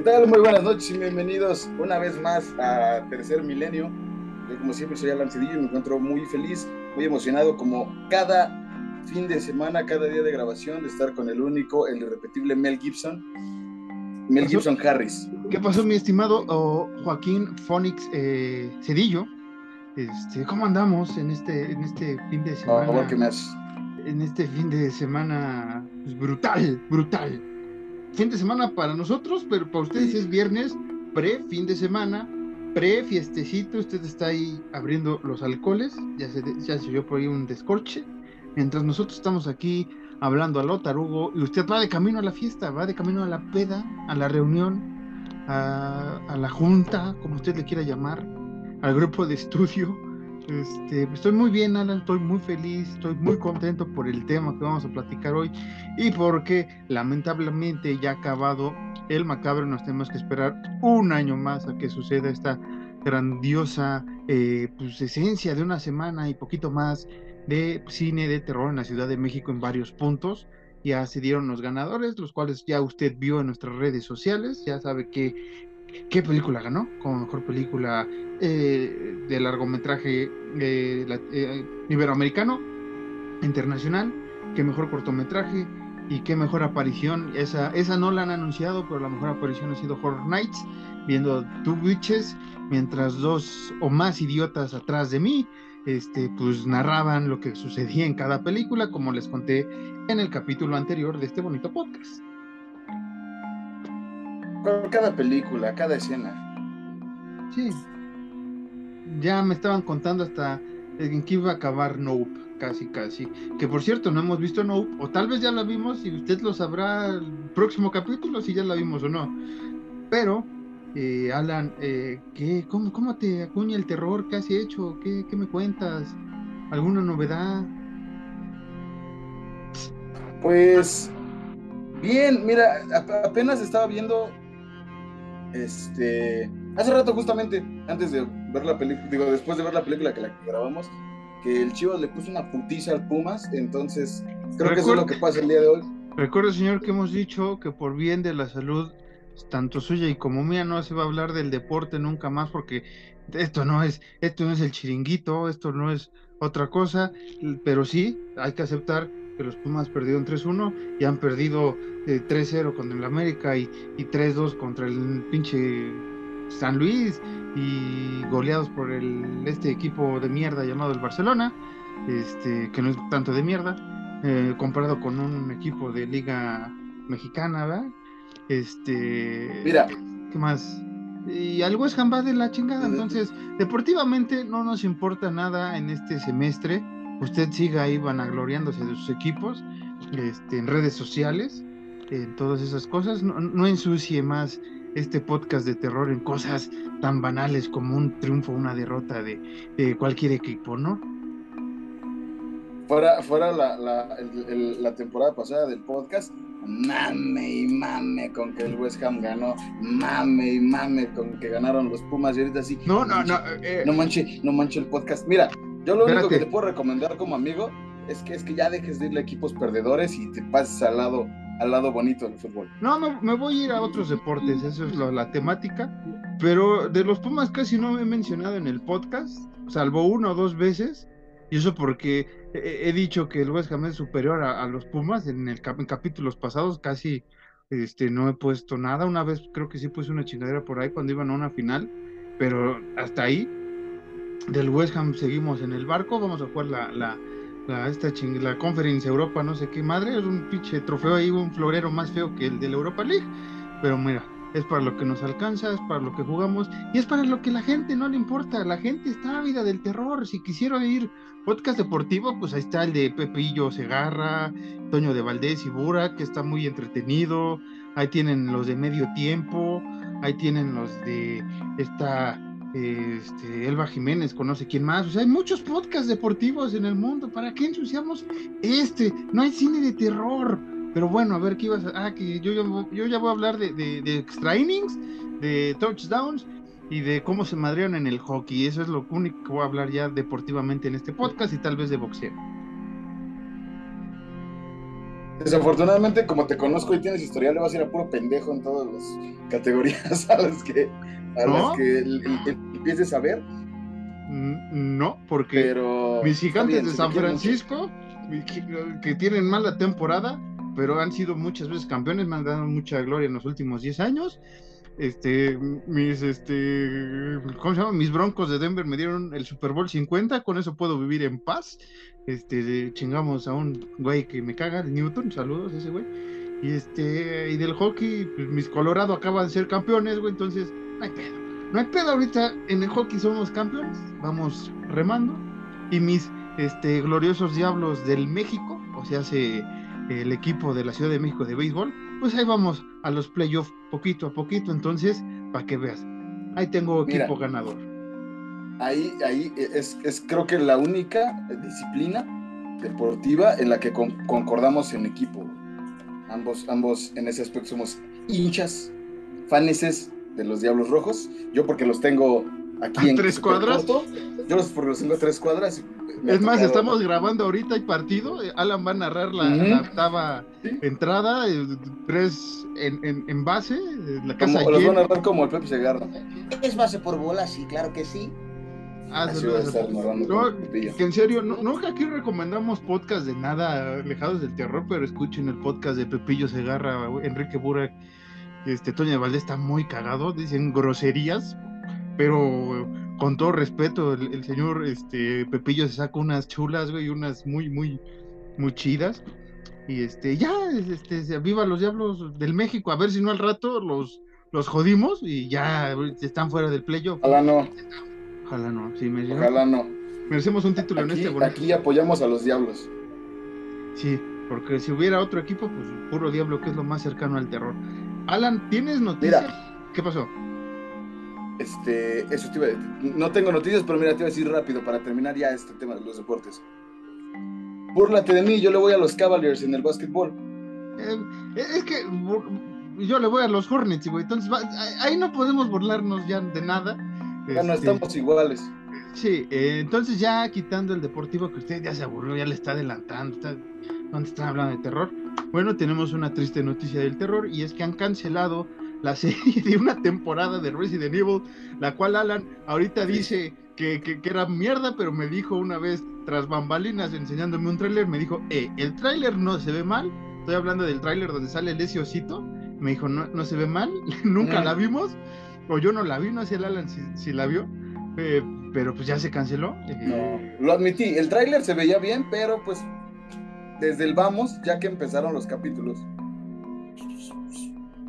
¿Qué tal? Muy buenas noches y bienvenidos una vez más a Tercer Milenio. Yo como siempre soy Alan Cedillo y me encuentro muy feliz, muy emocionado como cada fin de semana, cada día de grabación de estar con el único, el irrepetible Mel Gibson. Mel Gibson Harris. ¿Qué pasó mi estimado Joaquín Fonix eh, Cedillo? Este, ¿Cómo andamos en este, en este fin de semana? Por favor, ¿qué me haces? En este fin de semana pues, brutal, brutal fin de semana para nosotros, pero para ustedes es viernes, pre fin de semana, pre fiestecito, usted está ahí abriendo los alcoholes, ya se, ya se oyó por ahí un descorche, mientras nosotros estamos aquí hablando a lo tarugo y usted va de camino a la fiesta, va de camino a la peda, a la reunión, a, a la junta, como usted le quiera llamar, al grupo de estudio este, estoy muy bien, Alan, estoy muy feliz, estoy muy contento por el tema que vamos a platicar hoy y porque lamentablemente ya acabado el macabro, nos tenemos que esperar un año más a que suceda esta grandiosa eh, pues, esencia de una semana y poquito más de cine de terror en la Ciudad de México en varios puntos. Ya se dieron los ganadores, los cuales ya usted vio en nuestras redes sociales, ya sabe que ¿Qué película ganó? Como mejor película eh, de largometraje eh, iberoamericano, internacional, qué mejor cortometraje y qué mejor aparición. Esa, esa no la han anunciado, pero la mejor aparición ha sido Horror Nights, viendo Two Witches, mientras dos o más idiotas atrás de mí este, pues narraban lo que sucedía en cada película, como les conté en el capítulo anterior de este bonito podcast cada película, cada escena. Sí. Ya me estaban contando hasta en qué iba a acabar Nope, casi, casi. Que por cierto, no hemos visto Nope, o tal vez ya la vimos y usted lo sabrá el próximo capítulo si ya la vimos o no. Pero, eh, Alan, eh, ¿qué, cómo, cómo, te acuña el terror? ¿Qué has hecho? ¿Qué, qué me cuentas? ¿Alguna novedad? Pues, bien, mira, apenas estaba viendo este, hace rato justamente, antes de ver la película, digo, después de ver la película que la grabamos, que el Chivas le puso una putiza al Pumas, entonces creo que eso es lo que pasa el día de hoy. Recuerdo, señor, que hemos dicho que por bien de la salud, tanto suya y como mía, no se va a hablar del deporte nunca más, porque esto no es, esto no es el chiringuito, esto no es otra cosa, pero sí, hay que aceptar los Pumas perdieron 3-1 y han perdido 3-0 eh, con el América y, 3-2 contra el pinche San Luis y goleados por el este equipo de mierda llamado el Barcelona, este que no es tanto de mierda, eh, comparado con un equipo de liga mexicana, ¿verdad? Este, mira, ¿qué más? Y algo es jambá de la chingada, entonces deportivamente no nos importa nada en este semestre usted siga ahí vanagloriándose de sus equipos este, en redes sociales, en todas esas cosas. No, ensucie más este podcast de terror en cosas tan banales como un triunfo o una derrota de, cualquier equipo, ¿no? Fuera, fuera la, la, temporada pasada del podcast, mame y mame con que el West Ham ganó, mame y mame con que ganaron los Pumas y ahorita sí. No, no, no. Eh, no manche, no manche el podcast. Mira, yo lo único que te puedo recomendar como amigo es que es que ya dejes de irle a equipos perdedores y te pases al lado al lado bonito del fútbol. No, me, voy a ir a otros deportes, eso es la temática. Pero de los Pumas casi no me he mencionado en el podcast, salvo una o dos veces. Y eso porque he, dicho que el West Ham es superior a, los Pumas en, el, en capítulos pasados, casi este, no he puesto nada. Una vez creo que sí puse una chingadera por ahí cuando iban a una final, pero hasta ahí del West Ham seguimos en el barco, vamos a jugar la, la, esta ching, la Conference Europa, no sé qué madre, es un pinche trofeo ahí, un florero más feo que el de la Europa League, pero mira, es para lo que nos alcanza, es para lo que jugamos y es para lo que la gente no le importa, la gente está ávida del terror, si quisiera oír podcast deportivo, pues ahí está el de Pepillo Segarra, Toño de Valdés y Bura, que está muy entretenido, ahí tienen los de medio tiempo, ahí tienen los de esta este, Elba Jiménez, conoce quién más. O sea, hay muchos podcasts deportivos en el mundo. ¿Para qué ensuciamos este? No hay cine de terror. Pero bueno, a ver qué ibas a. Ah, que yo, yo, ya voy a hablar de, de, extra innings, de touchdowns y de cómo se madrean en el hockey. Eso es lo único que voy a hablar ya deportivamente en este podcast y tal vez de boxeo. Desafortunadamente, como te conozco y tienes historial, le vas a ir a puro pendejo en todas las categorías a las que, a ¿No? las que el- el- el- empieces a ver. No, porque Pero. mis gigantes bien, de San mucho. Francisco, que tienen mala temporada, pero han sido muchas veces campeones, me han dado mucha gloria en los últimos 10 años. Este, mis, este, ¿cómo se llama? Mis broncos de Denver me dieron el Super Bowl 50, con eso puedo vivir en paz. Este, chingamos a un güey que me caga, Newton, saludos a ese güey. Y este, y del hockey, pues mis Colorado acaban de ser campeones, güey, entonces, no hay pedo. No hay pedo ahorita, en el hockey somos campeones, vamos remando. Y mis este, gloriosos diablos del México, o sea, hace el equipo de la Ciudad de México de béisbol, pues ahí vamos a los playoffs poquito a poquito, entonces, para que veas, ahí tengo Mira. equipo ganador. Ahí, ahí es, es creo que la única disciplina deportiva en la que con- concordamos en equipo. Ambos, ambos en ese aspecto somos hinchas, faneses de los Diablos Rojos. Yo porque los tengo aquí ¿A en tres cuadras? Yo los, porque los tengo a tres cuadras. Es más, estamos grabando ahorita, hay partido, eh, Alan va a narrar la, octava Sí. entrada, eh, tres en, en, en base, eh, la Como, casa los van a narrar como el Pepe Segarra. Es base por bola, sí, claro que sí. Ah, Así saludos va a a estar todos. narrando No, que en serio, no, nunca aquí recomendamos podcast de nada alejados del terror, pero escuchen el podcast de Pepillo Segarra, Enrique Burak, este Toño de Valdés está muy cagado, dicen groserías, pero con todo respeto, el, el señor este Pepillo se saca unas chulas, güey, unas muy, muy, muy chidas. Y este, ya, este, viva los diablos del México, a ver si no al rato los, los jodimos y ya están fuera del playoff. Ojalá no, Ojalá no, sí, me ojalá no. merecemos un título en este bonito. aquí apoyamos a los Diablos. Sí, porque si hubiera otro equipo, pues puro diablo, que es lo más cercano al terror. Alan, ¿tienes noticias? ¿Qué pasó? Este, eso te iba a- No tengo noticias, pero mira, te iba a decir rápido para terminar ya este tema de los deportes. Búrlate de mí, yo le voy a los Cavaliers en el básquetbol. Eh, es que yo le voy a los Hornets, güey. Entonces, va- ahí no podemos burlarnos ya de nada. Ya no Este, estamos iguales. Sí, eh, entonces ya quitando el deportivo que usted ya se aburrió, ya le está adelantando, está, ¿dónde están hablando de terror? Bueno, tenemos una triste noticia del terror y es que han cancelado la serie de una temporada de Resident Evil, la cual Alan ahorita dice que, que, que era mierda, pero me dijo una vez tras bambalinas enseñándome un tráiler, me dijo, eh, el tráiler no se ve mal, estoy hablando del tráiler donde sale el ese osito, me dijo, no, no se ve mal, nunca Mm. la vimos, o yo no la vi, no sé el Alan si, si la vio, eh, pero pues ya se canceló. eh, No, lo admití. El tráiler se veía bien, pero pues desde el vamos, ya que empezaron los capítulos,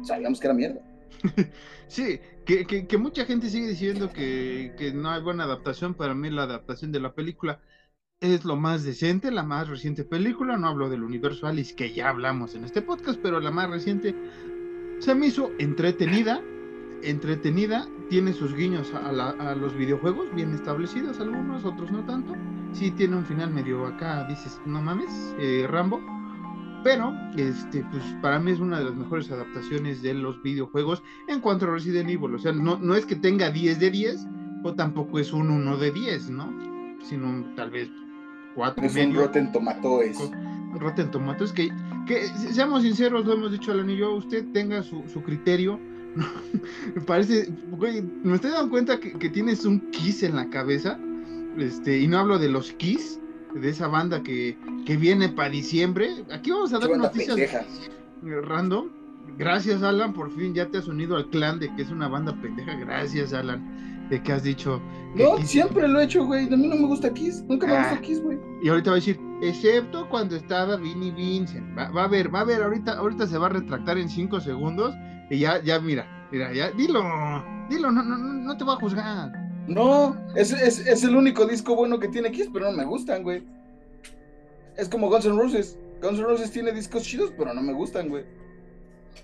sabíamos que era mierda. Sí, que, que, mucha gente sigue diciendo que, que no hay buena adaptación. Para mí la adaptación de la película es lo más decente, la más reciente película. No hablo del universo Alice, que ya hablamos en este podcast, pero la más reciente se me hizo entretenida. Entretenida, tiene sus guiños a los videojuegos bien establecidos, algunos, otros no tanto. Sí, tiene un final medio acá, dices, no mames, eh, Rambo. Pero, este, pues para mí es una de las mejores adaptaciones de los videojuegos en cuanto a Resident Evil. O sea, no, no es que tenga 10 de 10, o tampoco es un 1 de 10, ¿no? Sino tal vez 4 Es un Rotten Tomatoes. Rotten Tomatoes, que, que se- seamos sinceros, lo hemos dicho Alan y yo, usted tenga su, su criterio. Me parece, güey, me estoy dando cuenta que, que tienes un Kiss en la cabeza, este, y no hablo de los Kiss, de esa banda que, que viene para diciembre. Aquí vamos a dar noticias pendeja. random. Gracias, Alan, por fin ya te has unido al clan de que es una banda pendeja. Gracias, Alan, de que has dicho. que No, Kiss- siempre lo he hecho, güey. A mí no me gusta Kiss. Nunca me Ah. gusta Kiss, güey. Y ahorita va a decir, excepto cuando estaba Vinnie Vincent. Va, va a ver, va a ver, ahorita, ahorita se va a retractar en cinco segundos. Y ya, ya, mira, mira, ya, dilo, dilo, no, no, no, no te voy a juzgar. No, es, es, es el único disco bueno que tiene Kiss, pero no me gustan, güey. Es como Guns N' Roses. Guns N' Roses tiene discos chidos, pero no me gustan, güey.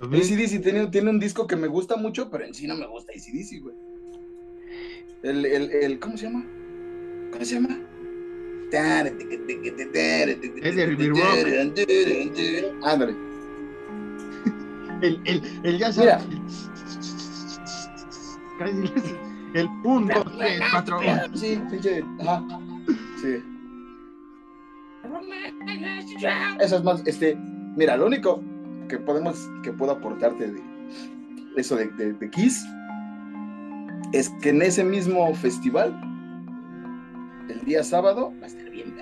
ACDC tiene, tiene un disco que me gusta mucho, pero en sí no me gusta ACDC, güey. El, el, el, ¿cómo se llama? ¿Cómo se llama? Es de River Ándale. El, el, el ya Mira. sabes. Casi- El 1, 2, 3, 4. Sí, pinche. Ajá. Sí. Esas más, este. Mira, lo único que podemos, que puedo aportarte de eso de, de, de Kiss es que en ese mismo festival, el día sábado, va a estar bien.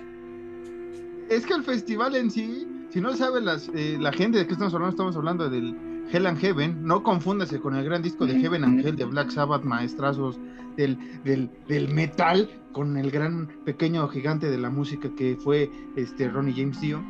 Es que el festival en sí, si no sabe las, eh, la gente de qué estamos hablando, estamos hablando del Hell and Heaven. No confúndase con el gran disco de Heaven and Hell de Black Sabbath, maestrazos del, del, del metal, con el gran pequeño gigante de la música que fue este Ronnie James Dio.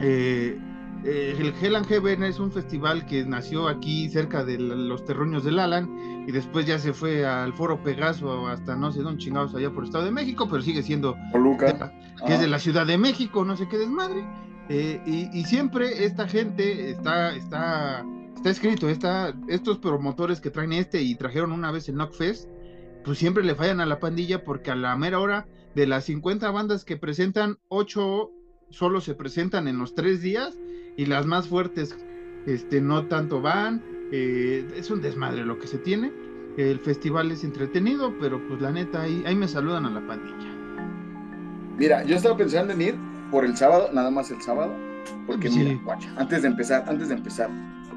Eh, eh, el Hell and Heaven es un festival que nació aquí cerca de los terruños del Alan y después ya se fue al Foro Pegaso hasta no sé dónde chingados allá por Estado de México, pero sigue siendo Toluca. que es de Ah, la Ciudad de México, no sé qué desmadre. Eh, y, siempre esta gente está, está, está escrito, está, estos promotores que traen este y trajeron una vez el Knockfest, pues siempre le fallan a la pandilla porque a la mera hora de las 50 bandas que presentan, 8 solo se presentan en los tres días y las más fuertes este, no tanto van. eh, es un desmadre lo que se tiene. El festival es entretenido, pero pues la neta ahí, ahí me saludan a la pandilla. Mira, yo estaba pensando en ir por el sábado, nada más el sábado, porque Sí. mira, guacha, antes de empezar, antes de empezar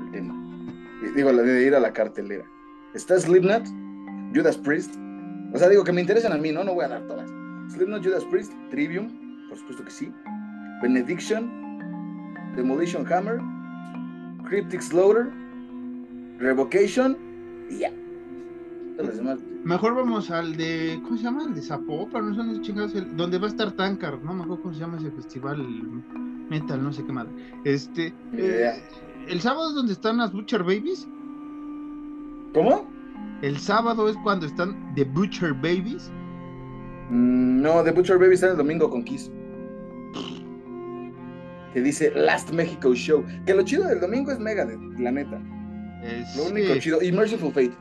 el tema, eh, digo, la de ir a la cartelera, está Slipknot, Judas Priest, o sea, digo que me interesan a mí, ¿no? No voy a dar todas. Slipknot, Judas Priest, Trivium, por supuesto que sí, Benediction, Demolition Hammer, Cryptic Slaughter, Revocation, y ya. Todas las demás, Mejor vamos al de, ¿cómo se llama? El de Zapopan, no dónde chingados, el- donde va a estar Tankard, no me acuerdo cómo se llama ese festival, metal, no sé qué madre. Este, idea. eh, el sábado es donde están las Butcher Babies, ¿Cómo? el sábado es cuando están The Butcher Babies, Mm, No, The Butcher Baby está el domingo con Kiss. Que dice Last Mexico Show. Que lo chido del domingo es Megadeth, la neta. eh, Lo único chido. Y Merciful Fate.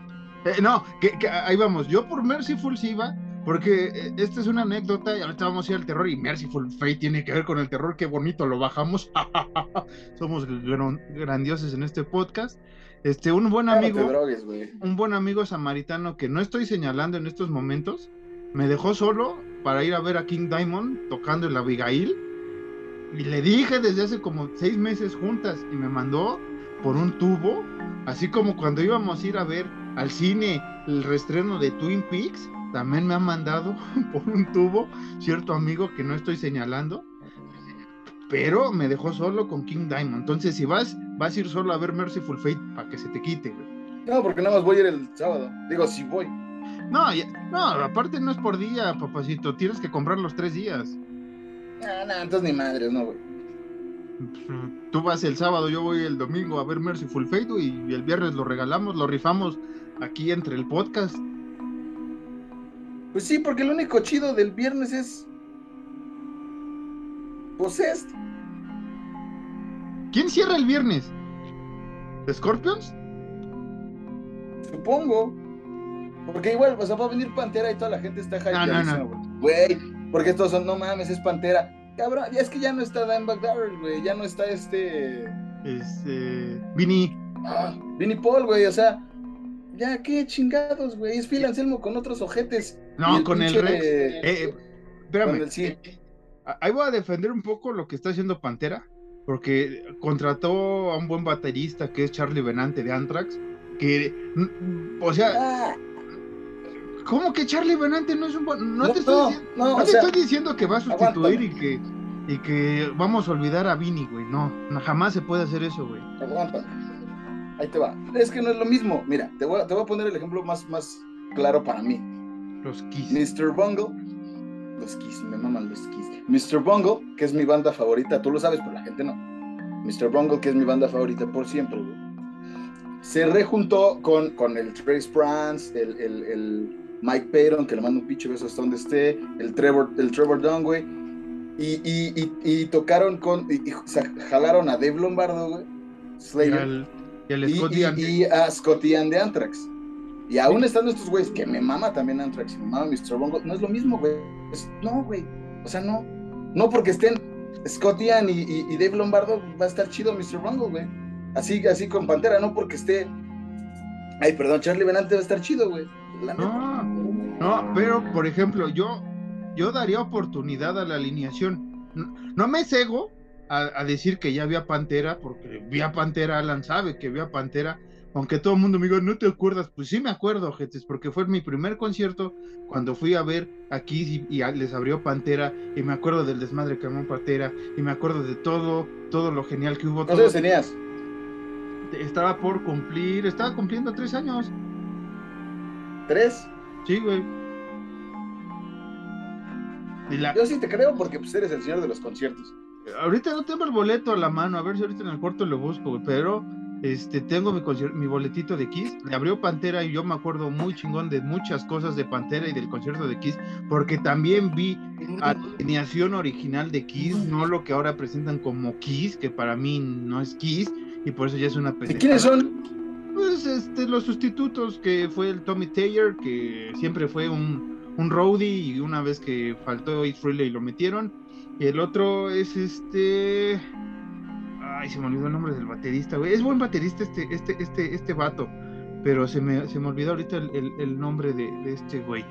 Eh, no, que, que ahí vamos. Yo por Merciful sí iba, porque eh, esta es una anécdota y ahorita vamos a ir al terror y Merciful Fate tiene que ver con el terror. Qué bonito lo bajamos. Somos gran- grandiosos en este podcast. Este, un buen no amigo, drogues, un buen amigo samaritano que no estoy señalando en estos momentos, me dejó solo para ir a ver a King Diamond tocando el Abigail. Y le dije desde hace como seis meses juntas y me mandó por un tubo, así como cuando íbamos a ir a ver al cine el reestreno de Twin Peaks, también me ha mandado por un tubo cierto amigo que no estoy señalando, pero me dejó solo con King Diamond. Entonces, si vas, vas a ir solo a ver Merciful Fate para que se te quite, güey. No, porque nada más voy a ir el sábado. Digo, si voy. No, ya- no, aparte no es por día, papacito, tienes que comprar los tres días. Ah, no, entonces ni madres, no, güey. Tú vas el sábado, yo voy el domingo a ver Merciful Fate y el viernes lo regalamos, lo rifamos aquí entre el podcast. Pues sí, porque lo único chido del viernes es. Possessed. ¿Quién cierra el viernes? ¿Scorpions? Supongo. Porque igual, o sea, va a venir Pantera y toda la gente está No, no, no. hypeadísima, güey. Porque estos son, no mames, es Pantera. Cabrón, ya es que ya no está Dimebag Darrell, güey. Ya no está este. Este. Vini. Ah, Vinnie Paul, güey. O sea, ya qué chingados, güey. Es Phil Anselmo con otros ojetes. No, con el Rex. Eh, eh, espérame. El sí. eh, Ahí voy a defender un poco lo que está haciendo Pantera, porque contrató a un buen baterista que es Charlie Benante de Anthrax, que, mm, o sea, Ah, ¿cómo que Charlie Benante no es un buen... No, No, te, estoy, diciendo, no, no o te sea, estoy diciendo que va a sustituir aguántame. y que, y que vamos a olvidar a Vini, güey, no, no, jamás se puede hacer eso, güey. aguántame. Ahí te va. Es que no es lo mismo. Mira, te voy a, te voy a poner el ejemplo más, más claro para mí. Los Kiss. Mr. Bungle. Los Kiss, me maman los Kiss. Mr. Bungle, que es mi banda favorita, tú lo sabes, pero la gente no. Mr. Bungle, que es mi banda favorita por siempre, güey. Se rejuntó con, con el Trace Prance, el, el, el Mike Payton, que le mando un pinche beso hasta donde esté, el Trevor, el Trevor Dunn, güey. Y, y, y, y tocaron con. Y, jalaron a Dave Lombardo, güey. Slayer. Y y a Scotty Ian de Anthrax. Y aún estando estos güeyes, que me mama también Anthrax y me mama Mr. Bungle, no es lo mismo, güey. No, güey. O sea, no. No porque estén Scott Ian y, y- y Dave Lombardo, va a estar chido Mr. Bungle, güey. Así, así con Pantera, no porque esté. Ay, perdón, Charlie Benante va a estar chido, güey. No, no, pero por ejemplo, yo, yo daría oportunidad a la alineación. No, no me cego, a, decir que ya vi a Pantera, porque vi a Pantera, Alan sabe que vi a Pantera, aunque todo el mundo me diga, ¿no te acuerdas? Pues sí me acuerdo, gente, porque fue mi primer concierto cuando fui a ver aquí y, les abrió Pantera, y me acuerdo del desmadre que armó Pantera, y me acuerdo de todo, todo lo genial que hubo. ¿Cuántos tenías? Estaba por cumplir, estaba cumpliendo tres años. ¿Tres? Sí, güey. Yo sí te creo porque pues, eres el señor de los conciertos. Ahorita no tengo el boleto a la mano, a ver si ahorita en el cuarto lo busco, pero este, tengo mi, mi boletito de Kiss. Le abrió Pantera y yo me acuerdo muy chingón de muchas cosas de Pantera y del concierto de Kiss, porque también vi la alineación original de Kiss, no lo que ahora presentan como Kiss, que para mí no es Kiss, y por eso ya es una ¿Y quiénes son? Pues este, los sustitutos, que fue el Tommy Taylor, que siempre fue un un roadie y una vez que faltó Ace Frehley lo metieron. Y el otro es este. Ay, se me olvidó el nombre del baterista, güey. Es buen baterista este, este, este, este vato. Pero se me, se me olvidó ahorita el, nombre de, este güey.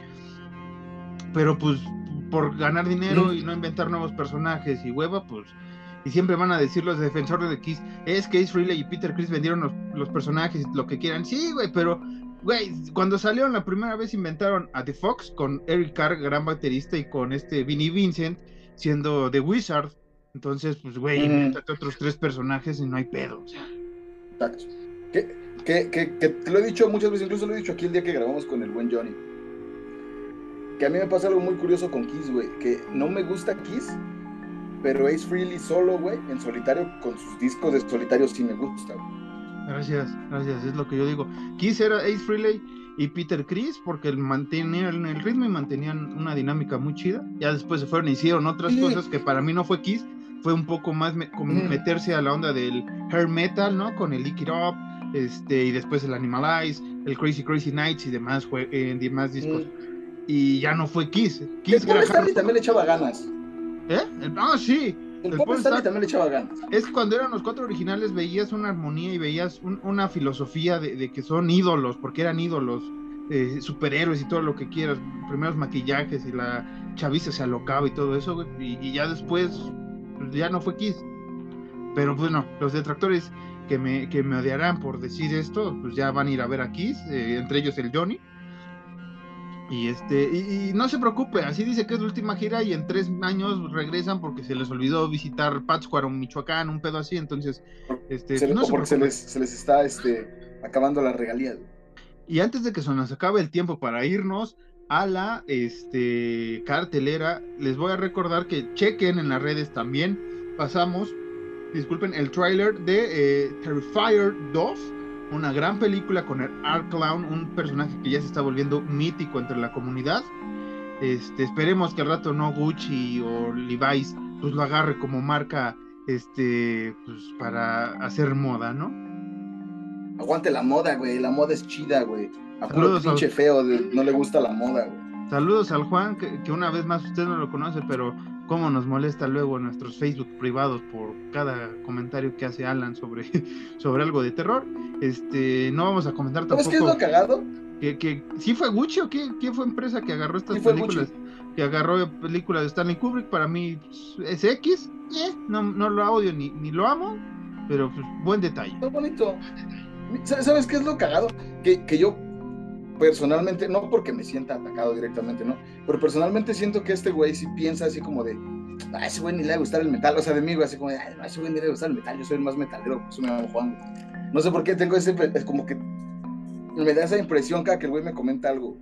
Pero pues por ganar dinero y no inventar nuevos personajes y hueva, pues. Y siempre van a decir los defensores de Kiss, es que Ace Frehley y Peter Chris vendieron los, los personajes, lo que quieran. Sí, güey, pero Güey, cuando salieron la primera vez inventaron a The Fox con Eric Carr, gran baterista, y con este Vinnie Vincent siendo The Wizard. Entonces, pues, güey, inventate otros tres personajes y no hay pedo. O sea. Exacto. Que, que, que, te lo he dicho muchas veces, incluso lo he dicho aquí el día que grabamos con el buen Johnny. Que a mí me pasa algo muy curioso con Kiss, güey. Que no me gusta Kiss, pero Ace Freely solo, güey, en solitario, con sus discos de solitario sí me gusta, güey. Gracias, gracias, es lo que yo digo. Kiss era Ace Frehley y Peter Chris porque mantenían el ritmo y mantenían una dinámica muy chida. Ya después se fueron y hicieron otras cosas que para mí no fue Kiss, fue un poco más meterse a la onda del hair metal, ¿no? Con el Lick It Up, este, y después el Animalize, el Crazy Crazy Nights y demás, fue, en demás discos. Y ya no fue Kiss. Kiss también le echaba ganas. ¿Eh? Ah, sí, el, también le echaba ganas. Es cuando eran los cuatro originales, veías una armonía y veías una filosofía de, que son ídolos, porque eran ídolos, eh, superhéroes y todo lo que quieras, primeros maquillajes y la chaviza se alocaba y todo eso, y, ya después pues, ya no fue Kiss. Pero bueno, los detractores que me, que me odiarán por decir esto, pues ya van a ir a ver a Kiss, eh, entre ellos el Johnny y este, y, no se preocupe, así dice que es la última gira y en tres años regresan porque se les olvidó visitar Pátzcuaro, Michoacán, un pedo así, entonces, este, se no porque se les, se les, está este, acabando la regalía. Y antes de que se nos acabe el tiempo para irnos a la este, cartelera, les voy a recordar que chequen en las redes también, pasamos, disculpen, el trailer de eh, Terrifier 2 una gran película con el Art Clown, un personaje que ya se está volviendo mítico entre la comunidad. Este, esperemos que al rato no Gucci o Levi's pues lo agarre como marca este pues para hacer moda, ¿no? Aguante la moda, güey, la moda es chida, güey. A puro pinche feo, no le gusta la moda, güey. Saludos al Juan, que, que, una vez más usted no lo conoce, pero cómo nos molesta luego nuestros Facebook privados por cada comentario que hace Alan sobre, sobre algo de terror. Este, no vamos a comentar tampoco. ¿Sabes qué es lo cagado? Que, que sí fue Gucci o qué, quién fue empresa que agarró estas películas, que agarró películas de Stanley Kubrick, para mí pues, es X, eh, no, no lo odio ni, ni lo amo, pero pues, buen detalle. Está bonito. ¿Sabes qué es lo cagado? Que, que yo personalmente, no porque me sienta atacado directamente, ¿no? Pero personalmente siento que este güey sí piensa así como de, a ese güey ni le va a gustar el metal, o sea, de mí, güey, así como de, a ese güey ni le va a gustar el metal, yo soy el más metalero, eso me llamo Juan. No sé por qué tengo ese, es como que me da esa impresión cada que el güey me comenta algo.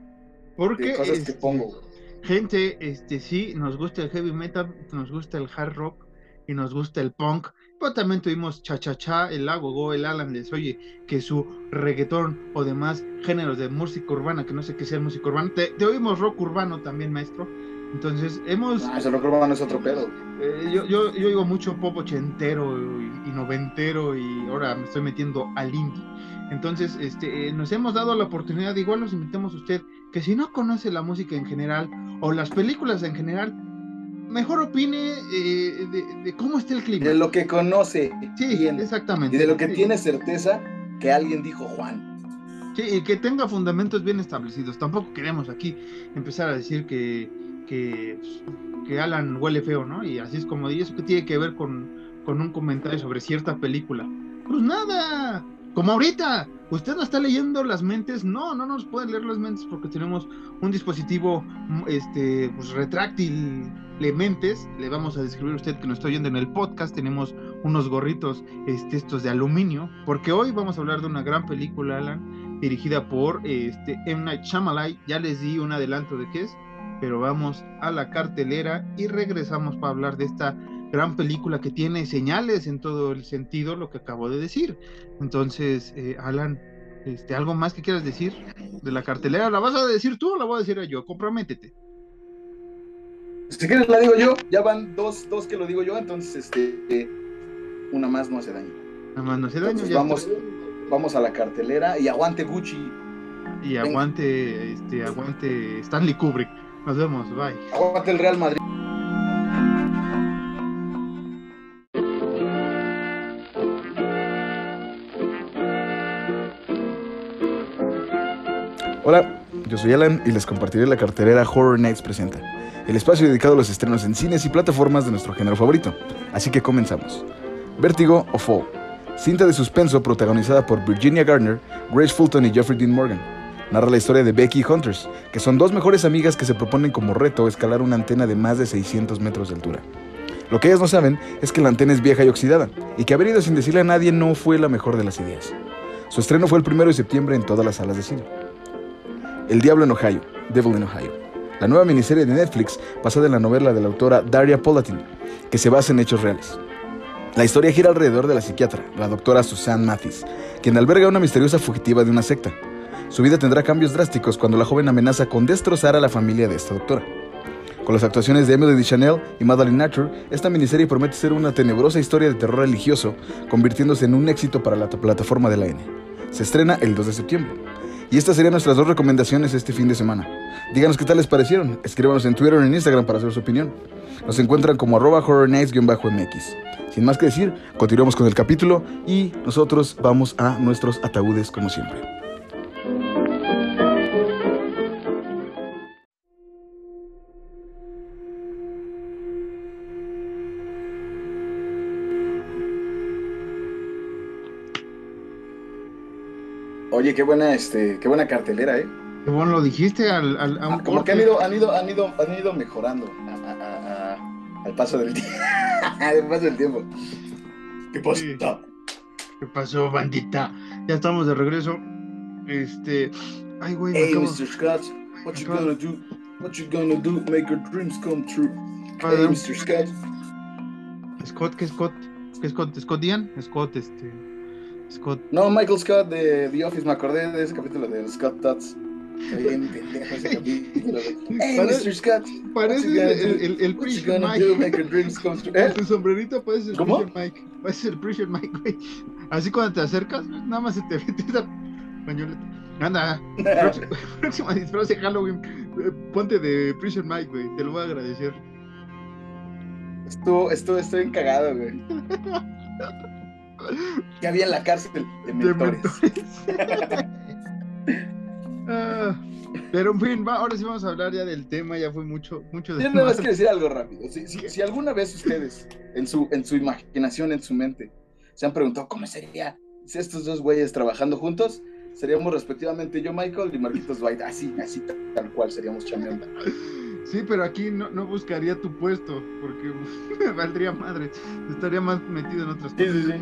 Porque cosas que este, pongo. Gente, este sí, nos gusta el heavy metal, nos gusta el hard rock y nos gusta el punk, pero también tuvimos Cha Cha Cha, el Go, el Alan les oye que su reggaetón o demás géneros de música urbana, que no sé qué sea música urbana, te, oímos rock urbano también, maestro. Entonces, hemos. Ah, ese rock urbano es otro pedo. Eh, yo, yo, yo oigo mucho pop ochentero y, noventero y ahora me estoy metiendo al indie. Entonces, este, eh, nos hemos dado la oportunidad, igual nos invitamos a usted, que si no conoce la música en general o las películas en general, mejor opine eh, de, cómo está el clima. De lo que conoce. Sí, exactamente. Y de lo que tiene certeza que alguien dijo Juan. Sí, y que tenga fundamentos bien establecidos. Tampoco queremos aquí empezar a decir que, que, que Alan huele feo, ¿no? Y así es como, ¿y eso que tiene que ver con, con un comentario sobre cierta película. Pues nada, como ahorita, usted no está leyendo las mentes, no, no nos puede leer las mentes porque tenemos un dispositivo este, pues, retráctil Le vamos a describir a usted que nos está oyendo en el podcast. Tenemos unos gorritos este, estos de aluminio, porque hoy vamos a hablar de una gran película, Alan, dirigida por este, M. Night Shyamalan. Ya les di un adelanto de qué es, pero vamos a la cartelera y regresamos para hablar de esta gran película que tiene señales en todo el sentido, lo que acabo de decir. Entonces, eh, Alan, este, ¿algo más que quieras decir de la cartelera? ¿La vas a decir tú o la voy a decir yo? Comprométete. Si quieres la digo yo, ya van dos, dos que lo digo yo, entonces este, una más no hace daño. Una más no hace daño. vamos, vamos a la cartelera y aguante Gucci. Y aguante, este, aguante Stanley Kubrick. Nos vemos, bye. Aguante el Real Madrid. Hola, yo soy Alan y les compartiré la cartelera Horror Nights Presenta, el espacio dedicado a los estrenos en cines y plataformas de nuestro género favorito. Así que comenzamos. Vértigo o Fall, cinta de suspenso protagonizada por Virginia Gardner, Grace Fulton y Jeffrey Dean Morgan. Narra la historia de Becky y Hunters, que son dos mejores amigas que se proponen como reto escalar una antena de más de 600 metros de altura. Lo que ellas no saben es que la antena es vieja y oxidada, y que haber ido sin decirle a nadie no fue la mejor de las ideas. Su estreno fue el 1 de septiembre en todas las salas de cine. El Diablo en Ohio, Devil in Ohio. La nueva miniserie de Netflix basada en la novela de la autora Daria Polatin, que se basa en hechos reales. La historia gira alrededor de la psiquiatra, la doctora Suzanne Mathis, quien alberga una misteriosa fugitiva de una secta. Su vida tendrá cambios drásticos cuando la joven amenaza con destrozar a la familia de esta doctora. Con las actuaciones de Emily Chanel y Madeline Nature, esta miniserie promete ser una tenebrosa historia de terror religioso, convirtiéndose en un éxito para la plataforma de la N. Se estrena el 2 de septiembre. Y estas serían nuestras dos recomendaciones este fin de semana. Díganos qué tal les parecieron. Escríbanos en Twitter o en Instagram para hacer su opinión. Nos encuentran como arroba horrornights-mx. Sin más que decir, continuamos con el capítulo y nosotros vamos a nuestros ataúdes como siempre. Oye, qué buena, este, qué buena cartelera, ¿eh? Qué bueno lo dijiste al, al a un Como que han ido, han ido, han ido, han ido mejorando al paso del tiempo. al paso del tiempo. ¿Qué pasó? ¿Qué pasó, bandita? Ya estamos de regreso. Este. Ay, güey. Hey, Mr. Scott, what you gonna do? What you gonna do? Make your dreams come true. Hey, Mr. Scott. Scott, ¿qué Scott? ¿Qué Scott? ¿Scott Ian? Scott, este. Scott. No, Michael Scott de The Office, me acordé de ese capítulo de Scott Tots. Bien pendejo ese capítulo. Hey, Mr. Scott. Parece el, el, el Preacher Mike. ¿Eh? Tu sombrerito parece el ¿Cómo? Preacher Mike. Parece el Preacher Mike, güey. Así cuando te acercas, nada más se te mete esa pañoleta. Anda, próxima, disfraz de Halloween. Ponte de Preacher Mike, güey. Te lo voy a agradecer. Estuvo, estuvo, estoy encagado, güey. Que había en la cárcel de De mentores. mentores. Ah, pero en fin, va, ahora sí vamos a hablar ya del tema, ya fue mucho, mucho de Yo nada más quiero decir algo rápido. Si, si- si alguna vez ustedes, en su, en su imaginación, en su mente, se han preguntado cómo sería si estos dos güeyes trabajando juntos, seríamos respectivamente yo, Michael, y Marquitos Dwight. Así, así, tal cual seríamos chambeando. Sí, pero aquí no, no buscaría tu puesto, porque me valdría madre. Estaría más metido en otras Sí, cosas. sí, sí.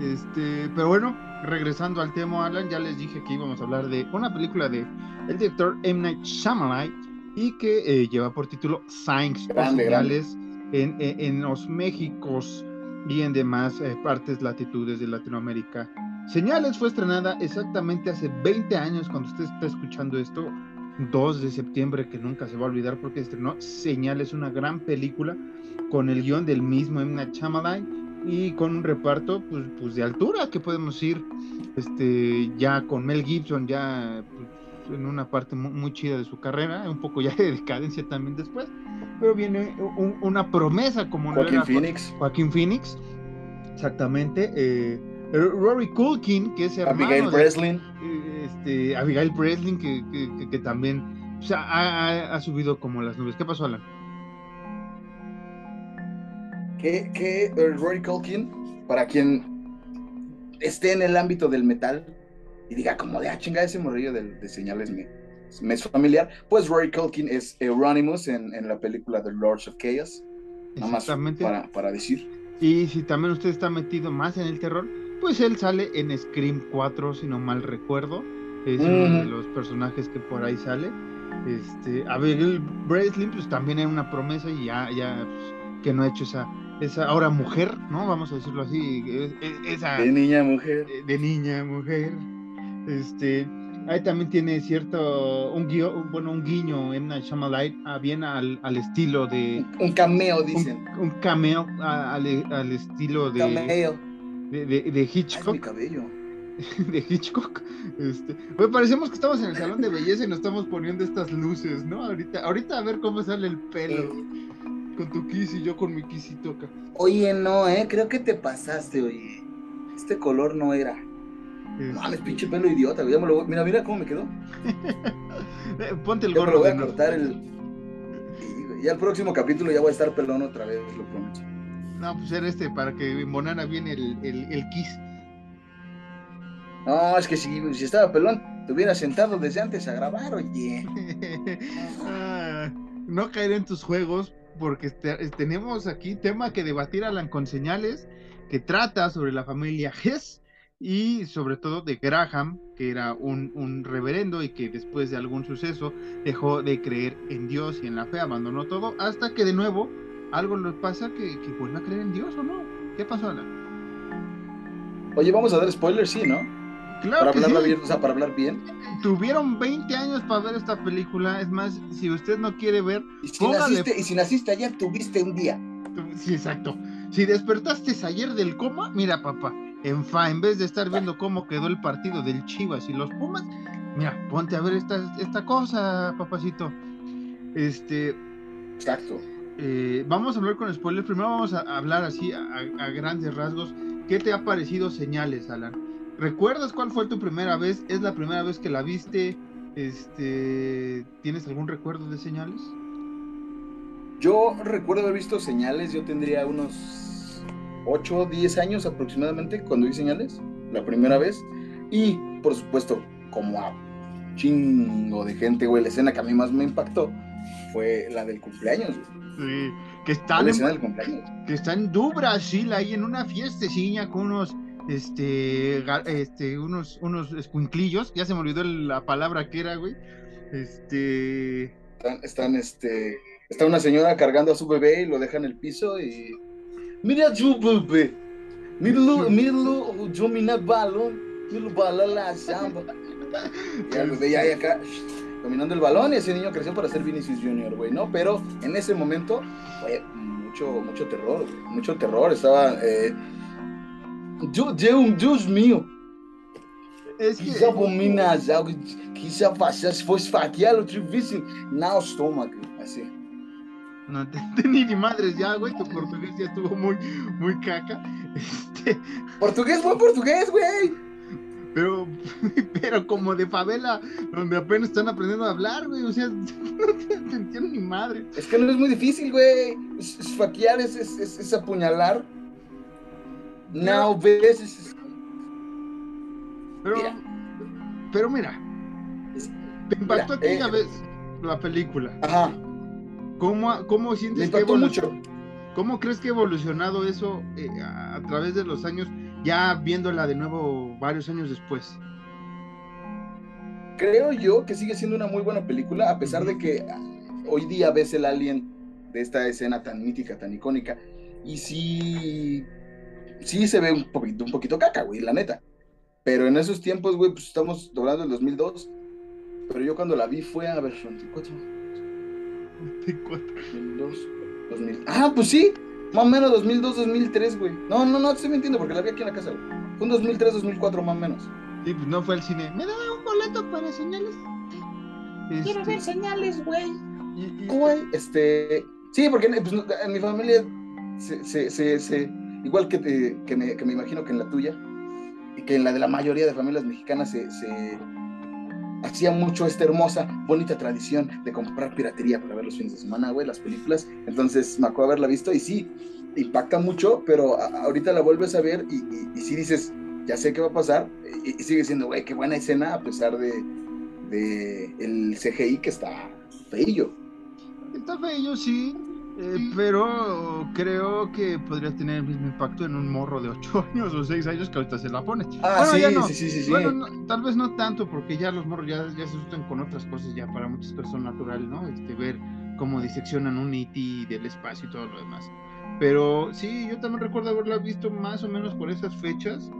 Este, pero bueno, regresando al tema, Alan, ya les dije que íbamos a hablar de una película de el director M. Night Shyamalan y que eh, lleva por título Signs señales en, en- en los Méxicos y en demás eh, partes, latitudes de Latinoamérica. Señales fue estrenada exactamente hace 20 años cuando usted está escuchando esto, 2 de septiembre, que nunca se va a olvidar porque estrenó Señales, una gran película con el guion del mismo M. Night Shyamalan y con un reparto pues, pues de altura que podemos ir este ya con Mel Gibson ya pues, en una parte muy, muy chida de su carrera un poco ya de decadencia también después pero viene un- una promesa como no Joaquín era Phoenix, Joaquín Phoenix exactamente eh, Rory Culkin que es hermano Abigail de- Breslin. eh, este, Abigail Breslin que, que- que- que también o sea, ha, ha- ha subido como las nubes ¿qué pasó Alan? Que, que eh, Rory Culkin, para quien esté en el ámbito del metal y diga como de, ah, chinga, ese morrillo de, de señales me, me es familiar, pues Rory Culkin es Euronymous en, en la película The Lords of Chaos. Nada más Exactamente. para, para decir. Y si también usted está metido más en el terror, pues él sale en Scream 4, si no mal recuerdo. Es uno de los personajes que por ahí sale. Este, Abigail Breslin, pues también era una promesa y ya, ya pues, que no ha hecho esa, esa ahora mujer, ¿no? Vamos a decirlo así, esa De niña mujer. de, de niña, mujer. Este, ahí también tiene cierto, un un- bueno, un guiño en Shyamalan, ah, bien al, al estilo de, Un, cameo, dicen. un cameo a- al, al estilo de, Cameo. de, de- de Ay, es mi Hitchcock, cabello. de Hitchcock. Este, oye, parecemos que estamos en el salón de belleza y nos estamos poniendo estas luces, ¿no? Ahorita, ahorita a ver cómo sale el pelo. Con tu kiss y yo con mi kiss y toca. Oye, no, eh, creo que te pasaste, oye. Este color no era. Este, Mames, pinche pelo idiota. Ya me lo voy- Mira, mira cómo me quedó. ponte el Ya me gorro lo voy a cortar el. Ya el próximo capítulo ya voy a estar pelón otra vez, lo prometo. No, pues era este para que embonara bien el, el, el kiss. No, es que si, si estaba pelón, te hubiera sentado desde antes a grabar, oye. Ah, no caer en tus juegos porque te- tenemos aquí tema que debatir Alan con señales que trata sobre la familia Hess y sobre todo de Graham, que era un, un reverendo y que después de algún suceso dejó de creer en Dios y en la fe, abandonó todo, hasta que de nuevo algo le pasa que, que vuelve a creer en Dios o no. ¿Qué pasó, Alan? Oye, vamos a dar spoilers, sí, ¿no? Claro Para que hablarla sí. bien, o sea, para hablar bien. Tuvieron 20 años para ver esta película. Es más, si usted no quiere ver, Y si, Póngale. naciste, y si naciste ayer, tuviste un día. Sí, exacto. Si despertaste ayer del coma, mira, papá, en fa, en vez de estar viendo cómo quedó el partido del Chivas y los Pumas, mira, ponte a ver esta, esta cosa, papacito. Este, Exacto. eh, vamos a hablar con spoilers. Primero vamos a hablar así a, a- a grandes rasgos. ¿Qué te ha parecido señales, Alan? ¿Recuerdas cuál fue tu primera vez? ¿Es la primera vez que la viste? Este, ¿Tienes algún recuerdo de señales? Yo recuerdo haber visto señales, yo tendría unos 8 o 10 años aproximadamente cuando vi señales, la primera vez. Y, por supuesto, como a chingo de gente, güey, la escena que a mí más me impactó fue la del cumpleaños, güey. Sí, que La están en, escena del cumpleaños. que está en Du Brasil ahí en una fiestecilla con unos este este unos unos escuinclillos, ya se me olvidó la palabra que era, güey. Este Están, están, este, está una señora cargando a su bebé y lo deja en el piso y... Mira tu bebé, míralo, míralo, domina balón, míralo balón la samba. Y el bebé ya ahí acá, dominando el balón y ese niño creció para ser Vinicius Junior, güey, ¿no? Pero en ese momento fue mucho, mucho terror, güey, mucho terror, estaba... Eh, Dios, Dios, Dios mío, es que que já abominas algo que já passasse, fosse esfaquear o trivisse na estômago, assim. no te entendí ni madres ya, güey, tu portugués ya estuvo muy muy caca. Este, Portugués, buen portugués, güey. pero pero como de favela donde apenas están aprendiendo a hablar, güey, o sea, no te, entiendo ni madre. Es que no es muy difícil, güey. Es- Esfaquear es, es, es, es apuñalar. No, ves, es- es- Pero Mira. pero mira, te impactó Mira, aquella eh, vez la película. Ajá, ¿Cómo, cómo sientes que mucho. ¿Cómo crees que ha evolucionado eso eh, a, a través de los años, ya viéndola de nuevo varios años después? Creo yo que sigue siendo una muy buena película, a pesar de que ah, hoy día ves el alien de esta escena tan mítica, tan icónica. Y sí, sí se ve un poquito, un poquito caca, güey, la neta. Pero en esos tiempos, güey, pues estamos hablando del 2002. Pero yo cuando la vi fue a ver, 24, 2002, 2000. Ah, pues sí, más o menos 2002, 2003, güey. No, no, no, te estoy mintiendo porque la vi aquí en la casa, güey. Fue un 2003, 2004, más o menos. Sí, pues no fue al cine. ¿Me da un boleto para señales? Quiero Este, ver señales, güey. Güey, este. Sí, porque pues, en mi familia, se, se, se, se- igual que, te- que, me, que me imagino que en la tuya, y que en la de la mayoría de familias mexicanas se, se hacía mucho esta hermosa, bonita tradición de comprar piratería para ver los fines de semana, güey, las películas. Entonces me acuerdo haberla visto y sí, impacta mucho, pero ahorita la vuelves a ver y, y, si dices, ya sé qué va a pasar, y, sigue siendo, güey, qué buena escena a pesar de, de el CGI que está feillo. Está feillo, sí, eh, pero creo que podría tener el mismo impacto en un morro de 8 años o 6 años que ahorita se la pone. Ah, sí, sí, sí, sí, Bueno, tal vez no tanto, porque ya los morros ya, ya se asustan con otras cosas, ya para muchas personas natural, ¿no? Este, ver cómo diseccionan un E.T. del espacio y todo lo demás. Pero sí, yo también recuerdo haberla visto más o menos por esas fechas.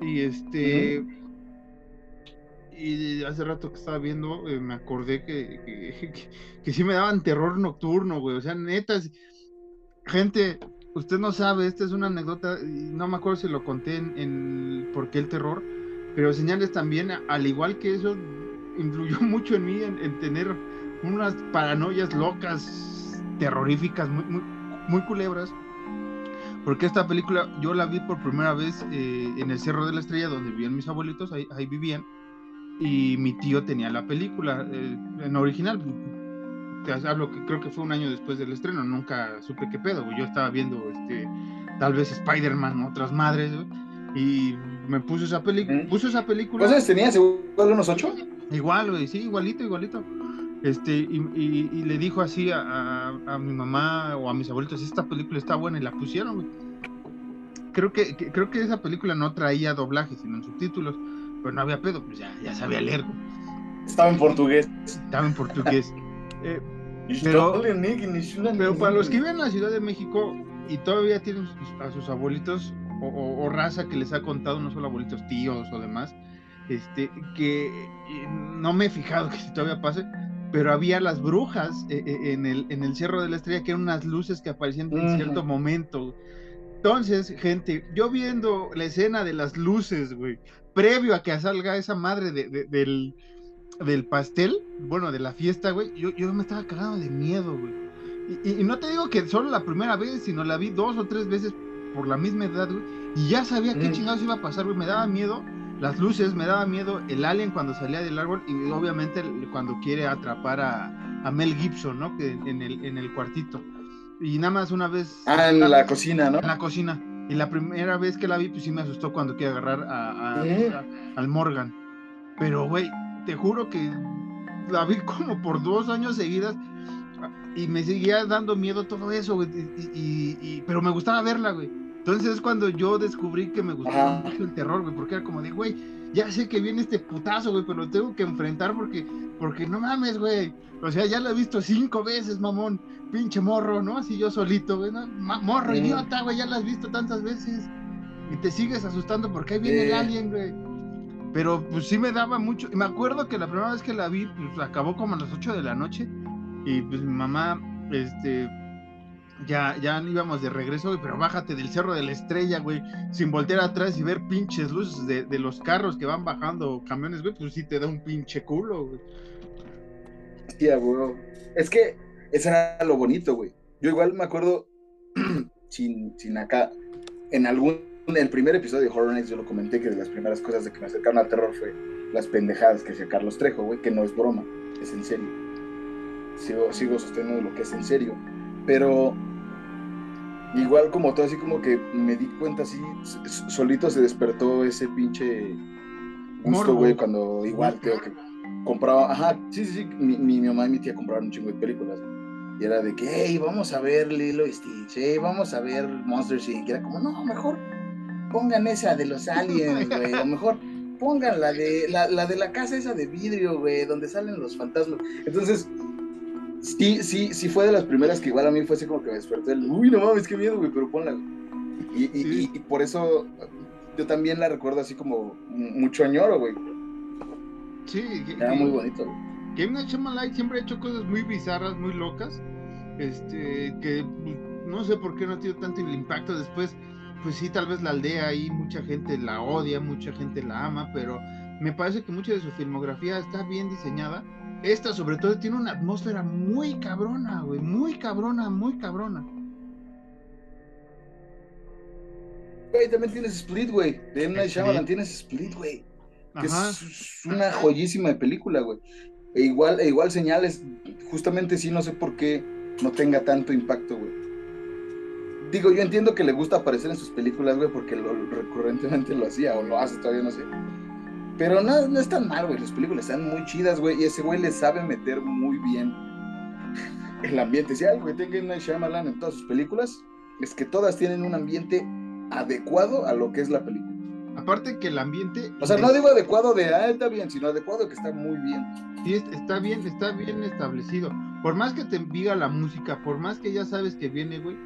Y este. Y hace rato que estaba viendo, eh, me acordé que, que, sí me daban terror nocturno, güey. O sea, netas. Gente, usted no sabe, esta es una anécdota, no me acuerdo si lo conté en, por qué el terror, pero señales también, al igual que eso, influyó mucho en mí en, tener unas paranoias locas, terroríficas, muy, muy, muy culebras. Porque esta película yo la vi por primera vez eh, en el Cerro de la Estrella, donde vivían mis abuelitos, ahí vivían. Y mi tío tenía la película eh, en original. Te hablo que creo que fue un año después del estreno, nunca supe qué pedo. Yo estaba viendo este, tal vez Spider-Man, otras madres, y me puso esa película. Puso esa película. ¿Cuántos tenías? ¿Igual unos ocho? Igual, güey, sí, igualito, igualito. Este, y, le dijo así a, mi mamá o a mis abuelitos, esta película está buena y la pusieron, Creo que, creo que esa película no traía doblaje, sino en subtítulos, pero no había pedo, pues ya, ya sabía leer. Estaba en portugués. Estaba en portugués. Eh, pero, pero para los que viven en la Ciudad de México y todavía tienen a sus abuelitos o, raza que les ha contado, no solo abuelitos, tíos o demás, este, que eh, no me he fijado que si todavía pase, pero había las brujas eh, eh, en, el, en el Cerro de la Estrella, que eran unas luces que aparecían en cierto momento. Entonces, gente, yo viendo la escena de las luces, güey, previo a que salga esa madre del, del pastel, bueno, de la fiesta, güey, yo, yo me estaba cagando de miedo, güey. Y, y, no te digo que solo la primera vez, sino la vi dos o tres veces por la misma edad, güey, y ya sabía qué chingados iba a pasar, güey, me daba miedo las luces, me daba miedo el alien cuando salía del árbol y obviamente cuando quiere atrapar a, Mel Gibson, ¿no? Que en el, en el cuartito. Y nada más una vez. Ah, en la cocina, ¿no? En la cocina. Y la primera vez que la vi, pues sí me asustó cuando quiere agarrar a, al Morgan. Pero, güey, te juro que la vi como por dos años seguidas y me seguía dando miedo todo eso, güey. y, pero me gustaba verla, güey. Entonces es cuando yo descubrí que me gustaba mucho el terror, güey, porque era como de, güey, ya sé que viene este putazo, güey, pero lo tengo que enfrentar porque, porque no mames, güey. O sea, ya lo he visto cinco veces, mamón, pinche morro, ¿no? Así yo solito, güey, morro, idiota, güey, ya lo has visto tantas veces. Y te sigues asustando porque ahí viene el alien, güey. Pero pues sí me daba mucho. Y me acuerdo que la primera vez que la vi, pues acabó como a las 8 de la noche. Y pues mi mamá, este, ya, ya íbamos de regreso, güey, pero bájate del cerro de la estrella, güey, sin voltear atrás y ver pinches luces de, los carros que van bajando camiones, güey, pues sí te da un pinche culo, güey. Sí, güey. Es que eso era lo bonito, güey. Yo igual me acuerdo, sin, sin acá, en algún, en el primer episodio de Horror Nights yo lo comenté que de las primeras cosas de que me acercaron al terror fue las pendejadas que hacía Carlos Trejo, güey, que no es broma, es en serio. Sigo, sigo sosteniendo lo que es en serio pero igual como todo, así como que me di cuenta así, solito se despertó ese pinche gusto, güey, cuando igual creo que compraba, ajá, sí, sí, sí, mi, mamá y mi tía compraban un chingo de películas, y era de que, hey, vamos a ver Lilo y Stitch, hey, vamos a ver Monster Inc. Y era como, no, mejor pongan esa de los aliens, güey, o mejor pongan la de la, la de la casa esa de vidrio, güey, donde salen los fantasmas. Entonces, sí, sí, sí fue de las primeras que igual a mí fue así como que me desperté el, uy, no mames, qué miedo, güey, pero ponla, Y, y, y, por eso yo también la recuerdo así como mucho añoro, güey. Sí, era muy bonito, güey. Game Night Shyamalan siempre ha hecho cosas muy bizarras, muy locas, este, que no sé por qué no ha tenido tanto el impacto después, pues sí, tal vez la aldea ahí, mucha gente la odia, mucha gente la ama, pero me parece que mucha de su filmografía está bien diseñada esta sobre todo tiene una atmósfera muy cabrona, güey, muy cabrona, muy cabrona. Güey, también tienes Split, güey. De M. Night Shyamalan tienes Split, güey. Que es una joyísima de película, güey. E igual, e igual señales, justamente sí, no sé por qué no tenga tanto impacto, güey. digo, yo entiendo que le gusta aparecer en sus películas, güey, porque lo, recurrentemente lo hacía o lo hace todavía, no sé. Pero no, no es tan mal, güey. Las películas están muy chidas, güey. Y ese güey le sabe meter muy bien el ambiente. Si algo que tenga Shyamalan en todas sus películas, es que todas tienen un ambiente adecuado a lo que es la película. Aparte que el ambiente. O sea, no digo adecuado de, ah, está bien, sino adecuado que está muy bien. Sí, está bien, está bien establecido. Por más que te diga la música, por más que ya sabes que viene, güey.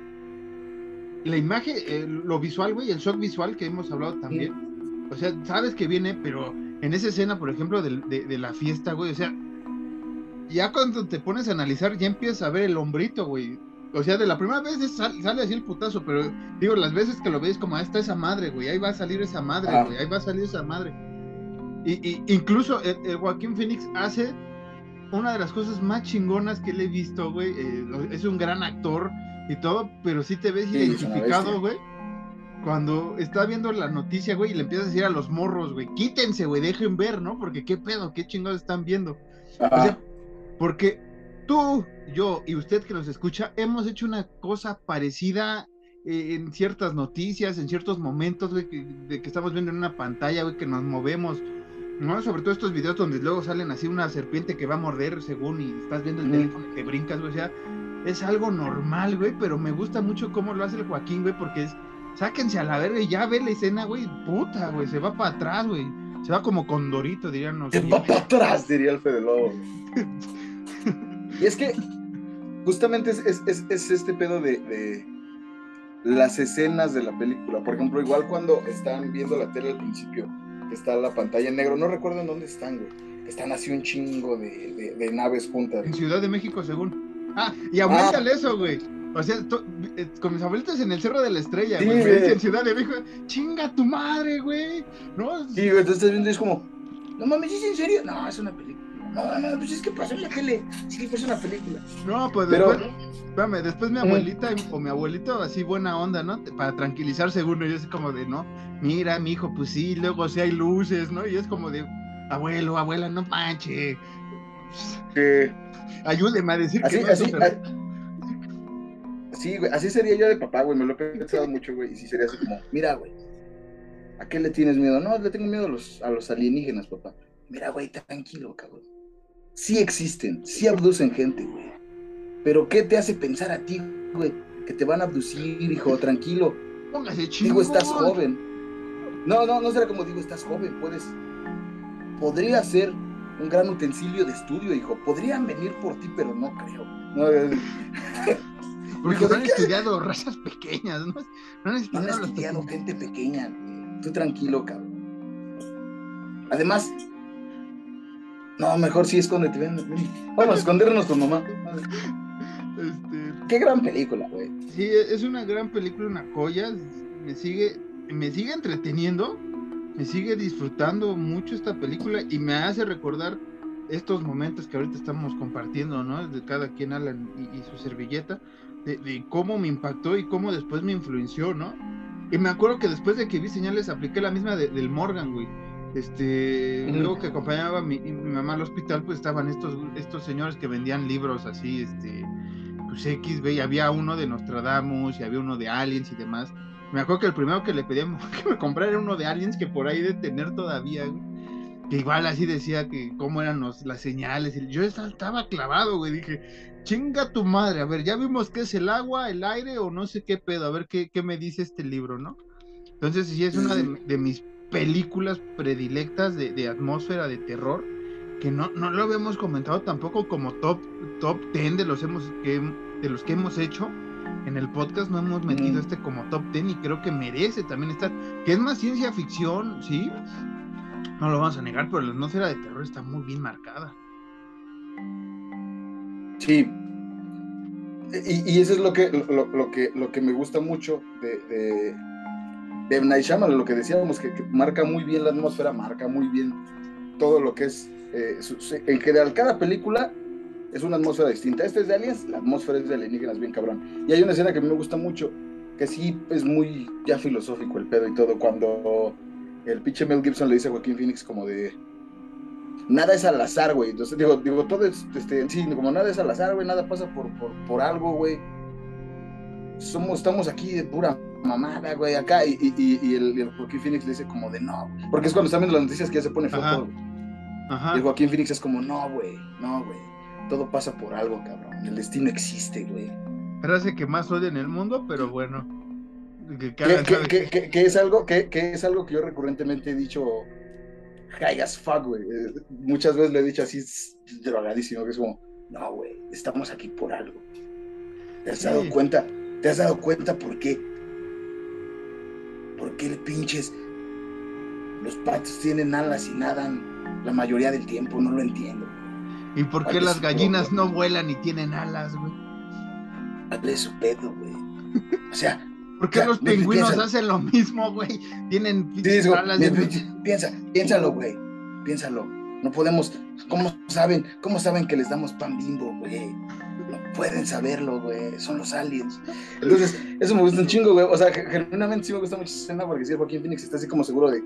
La imagen, eh, lo visual, güey, el shock visual que hemos hablado también. O sea, sabes que viene, pero en esa escena, por ejemplo, de, de la fiesta, güey, o sea, ya cuando te pones a analizar, ya empiezas a ver el hombrito, güey. O sea, de la primera vez sale así el putazo, pero digo, las veces que lo ves como, ahí está esa madre, güey, ahí va a salir esa madre, ah. güey, ahí va a salir esa madre. Y, incluso el, Joaquín Phoenix hace una de las cosas más chingonas que le he visto, güey. Eh, es un gran actor y todo, pero sí te ves identificado, güey. Cuando está viendo la noticia, güey, y le empieza a decir a los morros, güey, quítense, güey, dejen ver, ¿no? Porque qué pedo, qué chingados están viendo. O sea, porque tú, yo y usted que nos escucha, hemos hecho una cosa parecida eh, en ciertas noticias, en ciertos momentos, güey, de que estamos viendo en una pantalla, güey, que nos movemos, ¿no? Sobre todo estos videos donde luego salen así una serpiente que va a morder según y estás viendo el teléfono y te brincas, güey, o sea, es algo normal, güey, pero me gusta mucho cómo lo hace el Joaquín, güey, porque es, sáquense a la verga y ya ve la escena, güey, puta, güey, se va para atrás, güey, se va como condorito, dirían los. Se va para atrás, diría el Fede Lobo. Y es que justamente es, este pedo de, las escenas de la película. Por ejemplo, igual cuando están viendo la tele al principio, que está la pantalla en negro, no recuerdo en dónde están, güey. Están así un chingo de, naves juntas. En Ciudad de México, según. Ah, y aumentale ah. eso, güey. O sea, eh, con mis abuelitos en el Cerro de la Estrella, güey. En Ciudad de México, chinga tu madre, güey. ¿No? Sí, güey, estás viendo y es como, no mames, ¿es en serio? No, es una película. No, no, pues es que pasó en la tele. Sí, pues una película. No, pues después, espérame, después mi abuelita o mi abuelito así buena onda, ¿no? Para tranquilizarse uno, y es como de, no, mira, mi hijo, pues sí, luego sí hay luces, ¿no? Y es como de, abuelo, abuela, no manche. Ayúdeme a decir así, que así, Sí, güey, así sería yo de papá, güey, me lo he pensado mucho, güey, y sí sería así como, mira, güey, ¿a qué le tienes miedo? No, le tengo miedo a los, a los alienígenas, papá. Mira, güey, tranquilo, cabrón sí existen, sí abducen gente, güey. Pero ¿qué te hace pensar a ti, güey? Que te van a abducir, hijo, tranquilo. Póngase Digo, estás joven. No, no, no será como digo, estás joven, puedes. Podría ser un gran utensilio de estudio, hijo. Podrían venir por ti, pero no creo. Porque no han estudiado razas pequeñas, ¿no? No han estudiado, gente pequeña. Tú tranquilo, cabrón. Además, no, mejor sí escóndete. Ven, Vamos a escondernos con mamá. Este... Qué gran película, güey. Sí, es una gran película, una joya. Me sigue, me sigue entreteniendo, me sigue disfrutando mucho esta película y me hace recordar estos momentos que ahorita estamos compartiendo, ¿no? De cada quien Alan y, su servilleta, de, cómo me impactó y cómo después me influenció, ¿no? Y me acuerdo que después de que vi señales apliqué la misma del Morgan, güey este, luego que acompañaba a mi, mamá al hospital, pues estaban estos, estos señores que vendían libros así, este, pues X, y había uno de Nostradamus y había uno de Aliens y demás. Me acuerdo que el primero que le pedíamos que me comprara era uno de Aliens que por ahí de tener todavía, que igual así decía que cómo eran las señales. Y yo estaba clavado, güey, dije, chinga tu madre, a ver, ya vimos qué es el agua, el aire o no sé qué pedo, a ver qué, qué me dice este libro, ¿no? Entonces sí es una de, de mis películas predilectas de, atmósfera de terror que no, no lo habíamos comentado tampoco como top top 10 de los hemos que, de los que hemos hecho en el podcast no hemos metido este como top 10 y creo que merece también estar que es más ciencia ficción sí no lo vamos a negar pero la atmósfera de terror está muy bien marcada. Sí. Y, eso es lo que lo, que lo que me gusta mucho de de Night lo que decíamos, que, marca muy bien la atmósfera, marca muy bien todo lo que es, eh, en general, cada película es una atmósfera distinta. Este es de Aliens, la atmósfera es de alienígenas, bien cabrón. Y hay una escena que a mí me gusta mucho, que sí es muy ya filosófico el pedo y todo, cuando el pinche Mel Gibson le dice a Joaquín Phoenix como de... Nada es al azar, güey. Entonces, digo, digo, todo es, este, sí, como nada es al azar, güey, nada pasa por, por, por algo, güey somos, estamos aquí de pura mamada, güey, acá. Y, y, y el, el, Joaquín Phoenix le dice como de no, porque es cuando están viendo las noticias que ya se pone feo Ajá. Y el Joaquín Phoenix es como, no, güey, no, güey. Todo pasa por algo, cabrón. El destino existe, güey. Frase que más odia en el mundo, pero bueno. Que, es algo que, es algo que yo recurrentemente he dicho high as fuck, güey. Eh, Muchas veces lo he dicho así drogadísimo, que es como, no, güey, estamos aquí por algo. ¿Te has Sí. dado cuenta? ¿Te has dado cuenta por qué? ¿Por qué el pinches los patos tienen alas y nadan la mayoría del tiempo? No lo entiendo. ¿Y por qué ¿Cuál es las gallinas no vuelan y tienen alas, güey? Hable su pedo, güey. O sea, ¿Por qué los pingüinos hacen lo mismo, güey? Tienen Sí, alas pi- de- pi- piensa, piénsalo, güey. Piénsalo. No podemos. ¿Cómo saben? ¿Cómo saben que les damos pan bimbo, güey? No pueden saberlo, güey. Son los aliens. Entonces, eso me gusta un chingo, güey. O sea, ge- genuinamente sí me gusta mucho esa escena porque sí, Joaquín Phoenix está así como seguro de.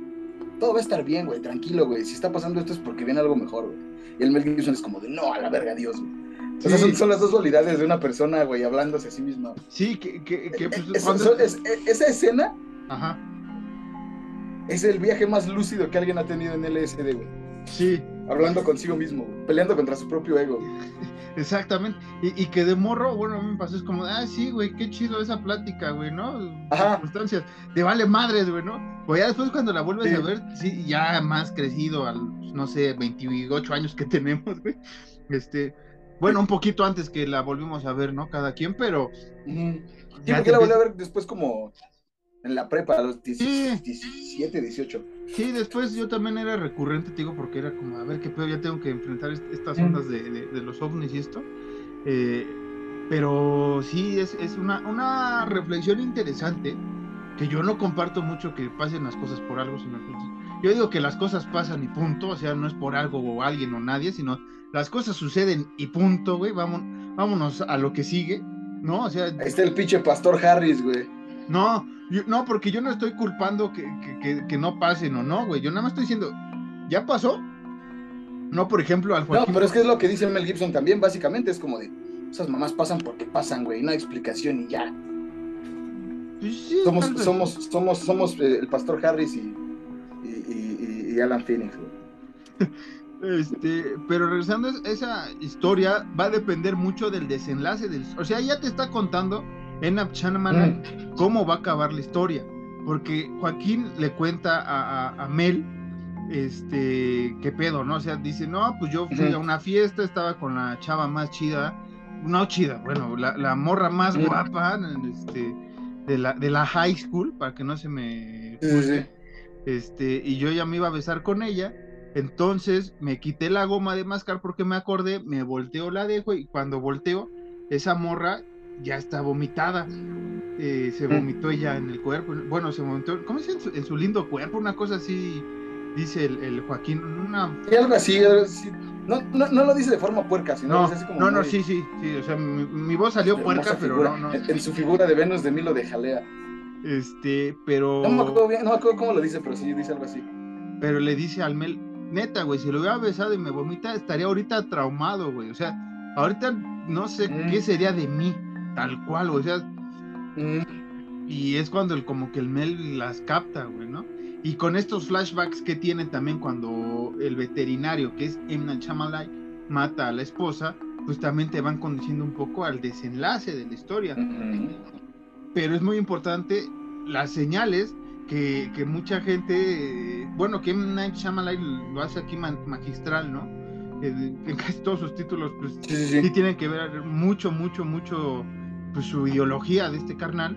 Todo va a estar bien, güey. Tranquilo, güey. Si está pasando esto es porque viene algo mejor, güey. Y el Mel Gibson es como de no, a la verga, Dios, güey. O sea, Sí. son, son las dos dualidades de una persona, güey, hablándose a sí misma. Sí, que, que, que, pues, Es- cuando- es- es- esa escena Ajá, es el viaje más lúcido que alguien ha tenido en LSD, güey. sí, Hablando consigo mismo, peleando contra su propio ego. exactamente. Y, y que de morro, bueno, a mí me pasó, es como, ah, sí, güey, qué chido esa plática, güey, ¿no? Ajá. Circunstancias. Te vale madres, güey, ¿no? Pues ya después cuando la vuelves Sí. a ver, sí, ya más crecido, al, no sé, 28 años que tenemos, güey. Este, bueno, un poquito antes que la volvimos a ver, ¿no? Cada quien, pero Sí, Ya porque la volví a ver después como en la prepa, a los 17, Sí. 17, 18. sí, después yo también era recurrente, te digo, porque era como, a ver qué pedo, ya tengo que enfrentar est- estas Mm. ondas de, de- de los ovnis y esto. Eh, pero sí, es, es una, una reflexión interesante que yo no comparto mucho que pasen las cosas por algo, sino que yo digo que las cosas pasan y punto, o sea, no es por algo o alguien o nadie, sino las cosas suceden y punto, güey, vamos, vámonos a lo que sigue, ¿no? O sea, Ahí está el pinche pastor Harris, güey. no, yo- no, porque yo no estoy culpando que, que- que- que no pasen o no, güey, yo nada más estoy diciendo, ¿ya pasó? No, por ejemplo, al No, Joaquín. pero es que es lo que dice Mel Gibson también, básicamente. Es como de, esas mamás pasan porque pasan, güey. No hay explicación y ya. Pues sí, Somos, tal somos, somos, somos eh, el pastor Harris y, y, y- y- y Alan Phoenix, güey. Este, pero regresando a esa historia, va a depender mucho del desenlace del. O sea, ya te está contando en Shyamalan Mm. cómo va a acabar la historia. Porque Joaquín le cuenta a, a- a Mel, este, qué pedo, ¿no? O sea, dice, no, pues yo fui a una fiesta, estaba con la chava más chida, no chida, bueno, la, la morra más guapa, este, de la, de la high school, para que no se me este, y yo ya me iba a besar con ella. Entonces me quité la goma de mascar porque me acordé, me volteo, la dejo y cuando volteo, esa morra ya está vomitada. Eh, se Mm. vomitó ella en el cuerpo. Bueno, se vomitó, ¿cómo dice? En su, en su lindo cuerpo, una cosa así, dice el, el Joaquín. Una... Sí, algo así, algo así. No, no, no lo dice de forma puerca, sino No, dice así como. no, sí, sí, sí. O sea, mi, mi voz salió hermosa puerca, pero figura. no, no. En, en su figura de Venus de Milo de Jalea. Este, pero. No me acuerdo bien, no me acuerdo cómo lo dice, pero sí dice algo así. Pero le dice al Mel, neta, güey, si lo hubiera besado y me vomita, estaría ahorita traumado, güey. O sea, ahorita no sé Mm. qué sería de mí, tal cual. O sea, y es cuando el, como que el Mel las capta, güey, ¿no? Y con estos flashbacks que tienen también cuando el veterinario, que es. Night Shyamalan, mata a la esposa, pues también te van conduciendo un poco al desenlace de la historia. Pero es muy importante las señales que, que mucha gente, bueno, que M. Night Shyamalan lo hace aquí magistral, ¿no? En casi todos sus títulos, pues Sí, sí, sí sí. tienen que ver mucho, mucho, mucho, pues su ideología de este carnal.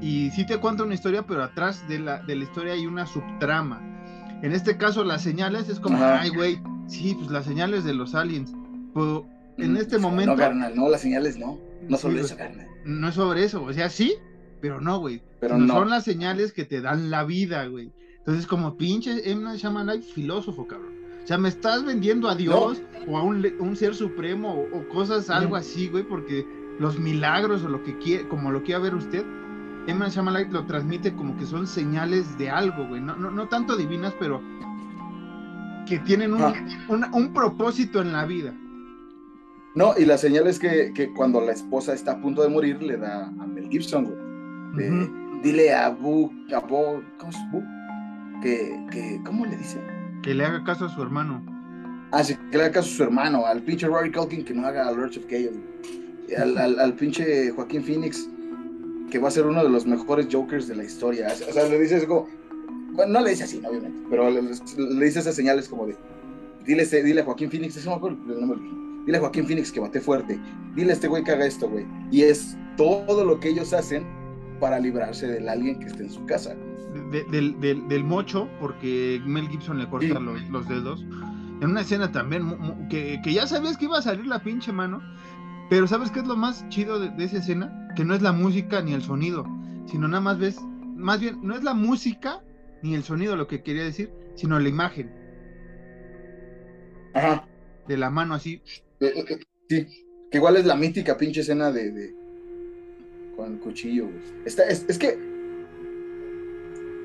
Y sí te cuenta una historia, pero atrás de la, de la historia hay una subtrama. En este caso, las señales es como, Ajá. ay, güey, sí, pues las señales de los aliens. Pero en Mm. este momento No, carnal, no, las señales no. No solo Sí, eso, güey. carnal. no es sobre eso, o sea, sí, pero no, güey. Pero no. Son las señales que te dan la vida, güey. Entonces, como pinche M. Night Shyamalan, filósofo, cabrón. O sea, me estás vendiendo a Dios o a un, un ser supremo o, o cosas, algo Ujú. así, güey, porque los milagros o lo que quiere, como lo quiera ver usted. Night Shyamalan lo transmite como que son señales de algo, güey. No, no, no tanto divinas, pero que tienen un, Ah. una- un propósito en la vida. No, y la señal es que, que cuando la esposa está a punto de morir, le da a Mel Gibson, güey. de, Dile a Bu, a Bo, ¿cómo es Bu? Que, que, ¿cómo le dice? Que le haga caso a su hermano. Ah, sí, que le haga caso a su hermano, al pinche Rory Culkin que no haga Lords of Chaos. Al, al, al, pinche Joaquín Phoenix, que va a ser uno de los mejores Jokers de la historia. O sea, le dices como. Bueno, no le dice así, obviamente, pero le, le dice esas señales como de. Dile, dile a Joaquín Phoenix, eso no me acuerdo el nombre. Dile a Joaquín Phoenix que bate fuerte. Dile a este güey que haga esto, güey. Y es todo lo que ellos hacen para librarse del alguien que esté en su casa. De, del, del, del, mocho, porque Mel Gibson le corta sí. los, los, dedos. En una escena también que, que, ya sabías que iba a salir la pinche mano. Pero ¿sabes qué es lo más chido de, de, esa escena? Que no es la música ni el sonido, sino nada más ves, más bien, no es la música ni el sonido lo que quería decir, sino la imagen. Ajá. De la mano así. Sí, que igual es la mítica pinche escena de, de con el cuchillo, güey. Está, es, es, que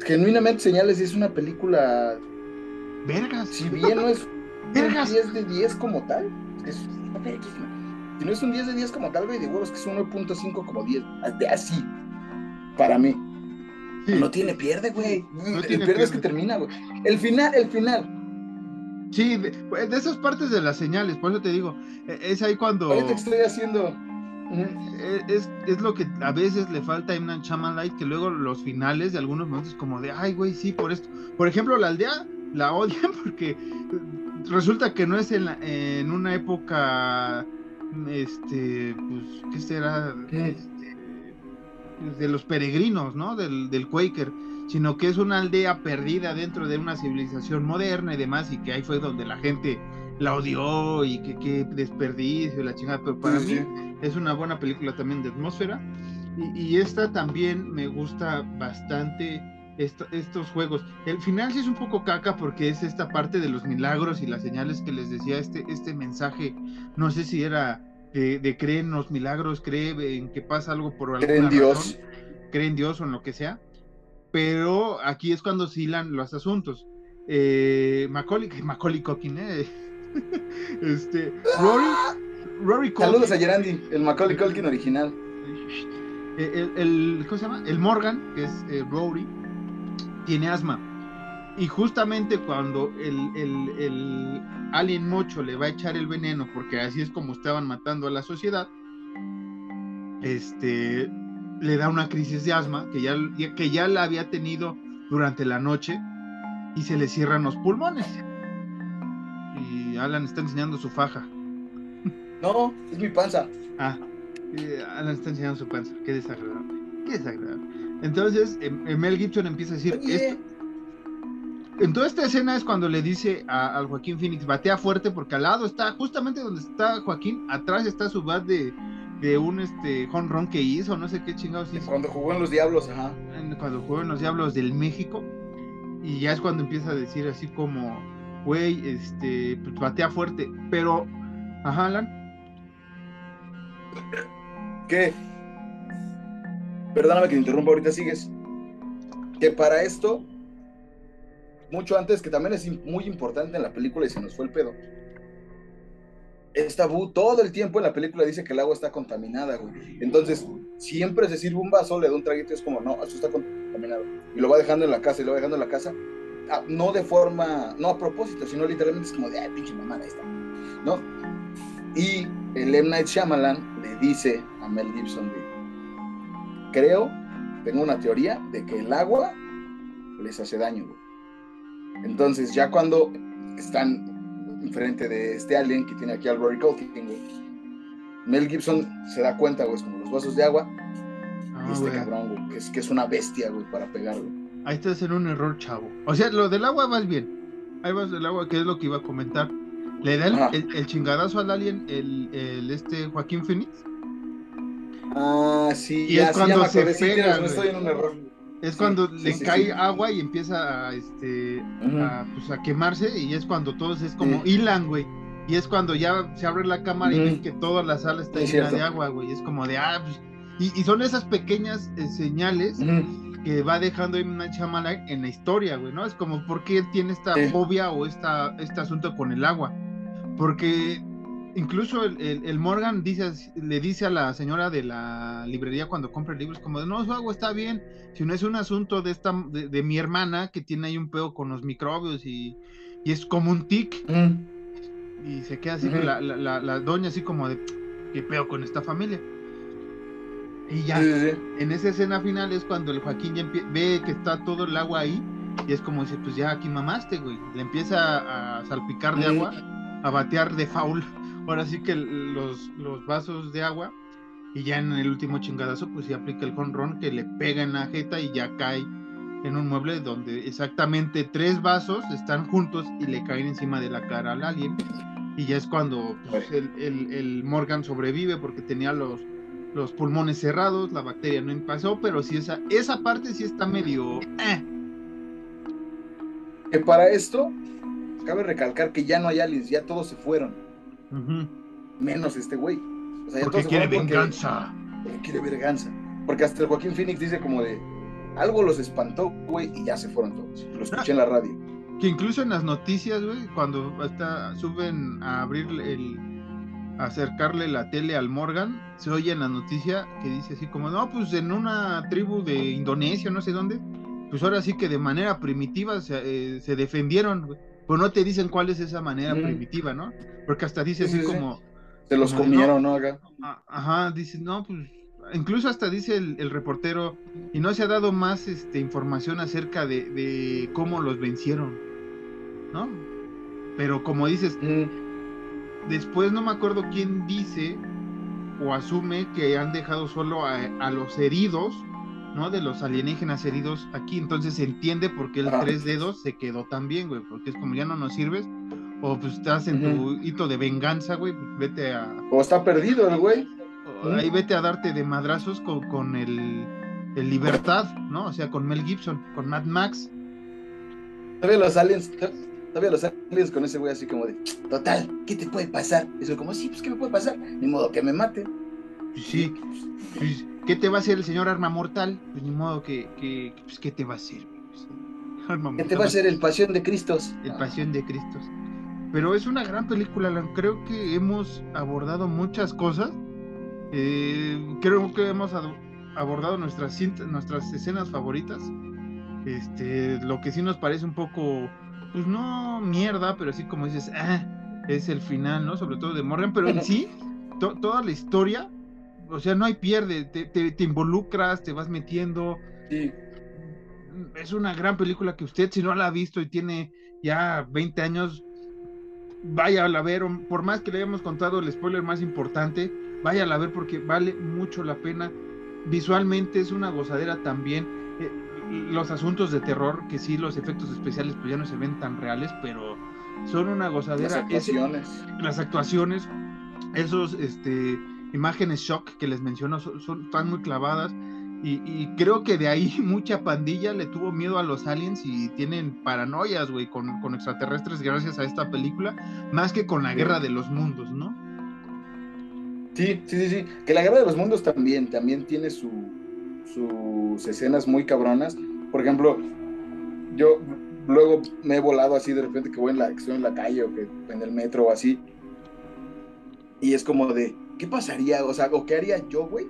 genuinamente Señales es una película. Vergas. Si bien no es Vergas. un 10 de 10 como tal, es, si no es un 10 de 10 como tal, güey, de huevos que es 1.5 como 10, de así, para mí. Sí. No tiene pierde, güey. No el pierde, pierde es que termina, güey. El final, el final. Sí, de, de, esas partes de las señales, por eso te digo, es ahí cuando... Ahorita estoy haciendo... Es, es, lo que a veces le falta a Imnan Light, que luego los finales de algunos momentos como de, ay, güey, sí, por esto. Por ejemplo, la aldea la odian porque resulta que no es en, la, en una época, este, pues, ¿qué será? ¿Qué? Este, de los peregrinos, ¿no? Del, del Quaker, sino que es una aldea perdida dentro de una civilización moderna y demás, y que ahí fue donde la gente la odió y que qué desperdicio la chingada, pero para sí, mí sí. es una buena película también de atmósfera y, y esta también me gusta bastante esto, estos juegos. El final sí es un poco caca porque es esta parte de los milagros y las señales que les decía este, este mensaje, no sé si era de, de cree en los milagros, cree en que pasa algo por alguna cree en Dios. cree en Dios o en lo que sea, pero aquí es cuando oscilan los asuntos. Eh, Macaulay, Macaulay Culkin, eh, este, Rory, Rory Culkin. Saludos a Gerandi, el Macaulay Culkin original. El, el, ¿cómo se llama? El Morgan, que es eh, Rory, tiene asma. Y justamente cuando el, el, el, alien mocho le va a echar el veneno, porque así es como estaban matando a la sociedad, este, le da una crisis de asma que ya, que ya la había tenido durante la noche y se le cierran los pulmones. Y Alan está enseñando su faja. No, es mi panza. Ah, Alan está enseñando su panza. Qué desagradable. Qué desagradable. Entonces, Mel Gibson empieza a decir, esto... en toda esta escena es cuando le dice a, al Joaquín Phoenix, batea fuerte porque al lado está, justamente donde está Joaquín, atrás está su bat de, de un este home run que hizo, no sé qué chingados hizo. Cuando jugó en los Diablos, ajá. Cuando jugó en los Diablos del México. Y ya es cuando empieza a decir así como, güey, este, pues batea fuerte. Pero, ajá, Alan. ¿Qué? Perdóname que te interrumpa, ahorita sigues. Que para esto, mucho antes, que también es muy importante en la película y se nos fue el pedo. Esta Bu todo el tiempo en la película dice que el agua está contaminada, güey. Entonces, siempre se sirve un vaso, le da un traguito y es como, no, eso está contaminado. Y lo va dejando en la casa y lo va dejando en la casa. No de forma, no a propósito, sino literalmente es como de, ay, pinche mamada, ahí está. ¿No? Y el M. Night Shyamalan le dice a Mel Gibson creo, tengo una teoría de que el agua les hace daño, güey. Entonces, ya cuando están enfrente de este alien que tiene aquí al Rory Mel Gibson se da cuenta, güey, es como los vasos de agua. Ah, y este güey. cabrón, güey, que es, que es una bestia, güey, para pegar, güey. Ahí está haciendo un error, chavo. O sea, lo del agua va bien. Ahí va del agua, que es lo que iba a comentar. Le da el, Ajá. el- el chingadazo al alien, el, el este Joaquín Phoenix. Ah, sí, Y ya, es sí, ya cuando me se sí, pega, tienes güey. estoy en un error. Es Sí, cuando sí, le sí, cae sí. agua y empieza a, este, a, pues, a quemarse y es cuando todos es como Sí. hilan, güey. Y es cuando ya se abre la cámara y ven que toda la sala está llena cierto. de agua, güey. Es como de, ah, pues... Y, y son esas pequeñas eh, señales que va dejando M. Night Shyamalan en la historia, güey, ¿no? Es como, ¿por qué él tiene esta Sí. fobia o esta, este asunto con el agua? Porque incluso el, el- el Morgan dice, le dice a la señora de la librería cuando compra libros, como de, no, su agua está bien, si no es un asunto de esta de, de mi hermana que tiene ahí un pedo con los microbios y, y es como un tic, Mm. y se queda así, la, la, la, la doña así como de, ¿qué pedo con esta familia? Y ya, Sí, sí, sí. en esa escena final es cuando el Joaquín ya ve que está todo el agua ahí y es como dice, pues ya aquí mamaste, güey. Le empieza a salpicar de agua, a batear de foul. Ahora sí que los, los vasos de agua y ya en el último chingadazo pues ya aplica el jonrón que le pega en la jeta y ya cae en un mueble donde exactamente tres vasos están juntos y le caen encima de la cara al alien. Y ya es cuando pues, el, el- el Morgan sobrevive porque tenía los, los pulmones cerrados, la bacteria no pasó, pero sí esa, esa parte sí está medio... eh. Que para esto, cabe recalcar que ya no hay aliens, ya todos se fueron, Menos este güey. O sea, ya Porque quiere venganza. porque quiere venganza. Porque hasta el Joaquín Phoenix dice como de, algo los espantó, güey, y ya se fueron todos. Lo escuché en la radio. Que incluso en las noticias, güey, cuando hasta suben a abrir el... a acercarle la tele al Morgan, se oye en la noticia que dice así como, no, pues en una tribu de Indonesia, no sé dónde, pues ahora sí que de manera primitiva se, eh, se defendieron, güey. Pero no te dicen cuál es esa manera Mm. primitiva, ¿no? Porque hasta dice Sí, así sí, sí. como, Se los Como comieron, ¿no? Acá. Ajá, dice, no, pues, incluso hasta dice el, el reportero, y no se ha dado más este, información acerca de, de cómo los vencieron, ¿no? Pero como dices, Mm, después no me acuerdo quién dice o asume que han dejado solo a, a los heridos, ¿no? De los alienígenas heridos aquí, entonces se entiende por qué el tres dedos se quedó tan bien, güey, porque es como ya no nos sirves, o pues estás en tu hito de venganza, güey, pues vete a, O está perdido el güey. o Ahí vete a darte de madrazos con, con el, el Libertad, ¿no? O sea, con Mel Gibson, con Mad Max. Todavía los aliens, todavía los aliens con ese güey así como de, total, ¿qué te puede pasar? Eso como, sí, pues, ¿qué me puede pasar? Ni modo que me mate. Pues sí, pues, ¿qué te va a hacer el señor Arma Mortal? Pues ni modo que, que pues, ¿qué te va a hacer? Pues, Arma ¿Qué te Mortal, va a hacer el pasión de Cristos? El Pasión de Cristo. Pero es una gran película, Alan. creo que hemos abordado muchas cosas. Eh, creo que hemos ad- abordado nuestras, cinta- nuestras escenas favoritas. Este, lo que sí nos parece un poco, pues no mierda, pero así como dices, ah, es el final, ¿no? Sobre todo de Morgan, pero en sí, to- toda la historia, o sea, no hay pierde, te, te- te involucras, te vas metiendo. Sí. Es una gran película que usted, si no la ha visto y tiene ya 20 años, vaya a la ver, por más que le hayamos contado el spoiler más importante, vaya a la ver porque vale mucho la pena. Visualmente es una gozadera también. Eh, los asuntos de terror, que sí, los efectos especiales pues ya no se ven tan reales, pero son una Las gozadera. Ese- actuaciones. las actuaciones, esos este, imágenes shock que les menciono son, son- están muy clavadas y, y creo que de ahí mucha pandilla le tuvo miedo a los aliens y tienen paranoias, güey, con, con extraterrestres gracias a esta película, más que con la guerra de los mundos, ¿no? Sí, sí, sí, sí. Que la guerra de los mundos también, también tiene su, sus escenas muy cabronas. Por ejemplo, yo luego me he volado así de repente que voy en la, que estoy en la calle o que en el metro o así. Y es como de, ¿qué pasaría? O sea, ¿o qué haría yo, güey?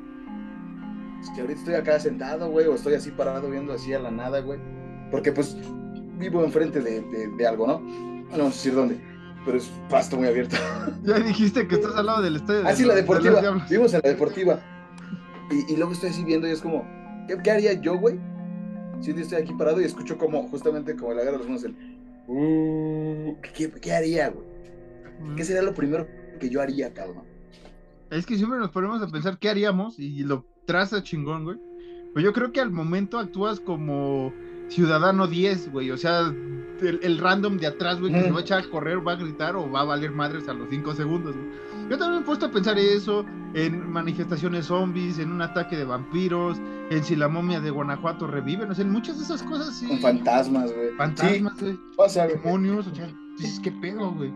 Si ahorita estoy acá sentado, güey, o estoy así parado viendo así a la nada, güey. Porque pues vivo enfrente de, de, de algo, ¿no? No vamos a decir dónde, pero es pasto muy abierto. Ya dijiste que estás al lado del estadio. de Ah, sí, la de deportiva. Diablos. Vimos en la deportiva. Y, y luego estoy así viendo y es como, ¿qué, qué haría yo, güey? Si un día estoy aquí parado y escucho como, justamente como la guerra de los mundos, el... "Uh", ¿qué, qué haría, güey? ¿Qué sería lo primero que yo haría, cabrón? Es que siempre nos ponemos a pensar qué haríamos y lo traza chingón, güey. Pero yo creo que al momento actúas como ciudadano 10, güey. O sea, el, el random de atrás, güey, que se va a echar a correr, va a gritar o va a valer madres a los 5 segundos, güey. Yo también he puesto a pensar eso en manifestaciones zombies, en un ataque de vampiros, en si la momia de Guanajuato revive, no sé, en muchas de esas cosas, sí. Con fantasmas, güey. Fantasmas, güey. Pasa, güey. Demonios, o sea, dices, ¿qué pedo, güey?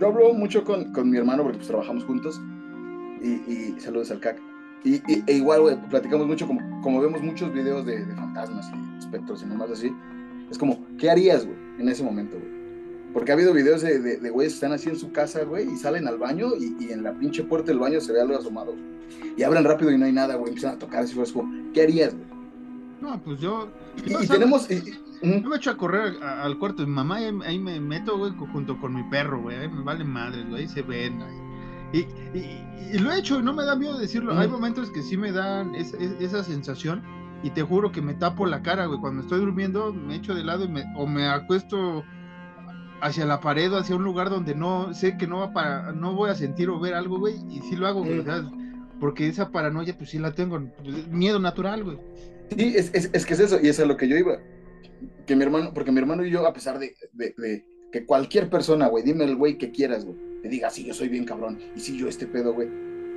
Yo hablo mucho con, con mi hermano porque pues trabajamos juntos. Y, y saludos al CAC. Y, y- e igual, güey, platicamos mucho, como, como vemos muchos videos de, de fantasmas y espectros y nomás así. Es como, ¿qué harías, güey, en ese momento, güey? Porque ha habido videos de, de, de güeyes que están así en su casa, güey, y salen al baño y, y en la pinche puerta del baño se ve algo asomado. Y abren rápido y no hay nada, güey. Empiezan a tocar así, güey. como, ¿qué harías, güey? No, pues yo. Y, tenemos. y- y- ujú. Yo me echo a correr a- al cuarto de mi mamá y ahí, ahí me meto, güey, junto con mi perro, güey. Ahí me vale madres, güey. Ahí se ven. ahí. Y, y- y lo he hecho y no me da miedo decirlo. Ujú. Hay momentos que sí me dan es- es- esa sensación y te juro que me tapo la cara, güey. Cuando estoy durmiendo me echo de lado y me, o me acuesto hacia la pared o hacia un lugar donde no sé que no va para, no voy a sentir o ver algo, güey. Y sí lo hago, güey. Sea, porque esa paranoia, pues sí la tengo. pues, miedo natural, güey. Sí, es, es, es que es eso, y es a lo que yo iba. Que mi hermano, porque mi hermano y yo, a pesar de, de, de que cualquier persona, güey, dime el güey que quieras, güey, te diga, sí, yo soy bien cabrón, y sí, yo este pedo, güey.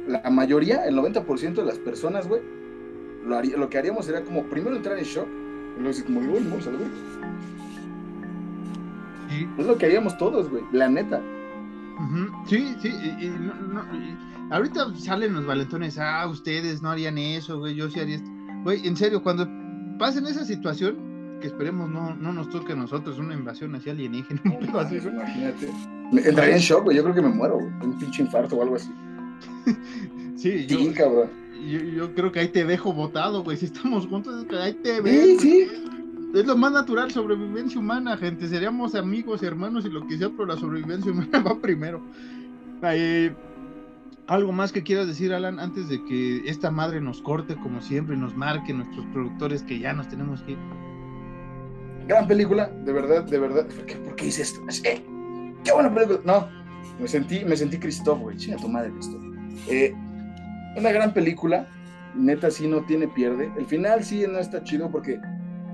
La mayoría, el 90% de las personas, güey, lo, haría, lo que haríamos sería como primero entrar en shock, y luego decir, como, bueno, vamos a verga. Sí. Es lo que haríamos todos, güey, la neta. Sí, sí, y, y no- no, y ahorita salen los valentones, ah, ustedes no harían eso, güey, yo sí haría esto. Güey, en serio, cuando pasen esa situación, que esperemos no, no nos toque a nosotros una invasión así alienígena, así, güey. Imagínate. Me- Entraría en shock, güey, yo creo que me muero, güey, un pinche infarto o algo así. Sí, yo, Sí, cabrón. yo, yo creo que ahí te dejo botado, güey, si estamos juntos, es que ahí te Sí, ves. sí. Es lo más natural, sobrevivencia humana, gente. Seríamos amigos, hermanos y lo que sea, pero la sobrevivencia humana va primero. Eh, ¿Algo más que quieras decir, Alan, antes de que esta madre nos corte como siempre nos marque nuestros productores que ya nos tenemos que ir? Gran película, de verdad, de verdad. ¿Por qué, por qué hice esto? Es que, qué buena película. No, me sentí, me sentí Christoph, güey. Chinga tu madre, Christoph. Eh, una gran película, neta sí no tiene pierde. El final sí no está chido porque,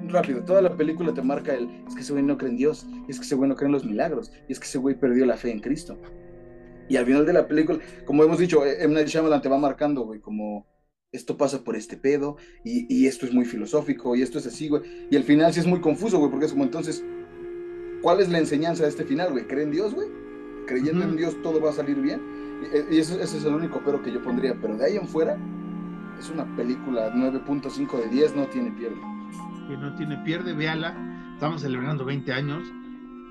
rápido, toda la película te marca el, es que ese güey no cree en Dios, es que ese güey no cree en los milagros, y es que ese güey perdió la fe en Cristo. Y al final de la película, como hemos dicho, eh, M. Night Shyamalan te va marcando, güey, como esto pasa por este pedo, y, y esto es muy filosófico, y esto es así, güey. Y el final sí es muy confuso, güey, porque es como entonces, ¿cuál es la enseñanza de este final, güey? ¿Cree en Dios, güey? Creyendo Ujú. en Dios todo va a salir bien. Y, y eso, ese es el único pero que yo pondría. Pero de ahí en fuera, es una película 9.5 de 10, no tiene pierde. Que no tiene pierde, véala. Estamos celebrando 20 años.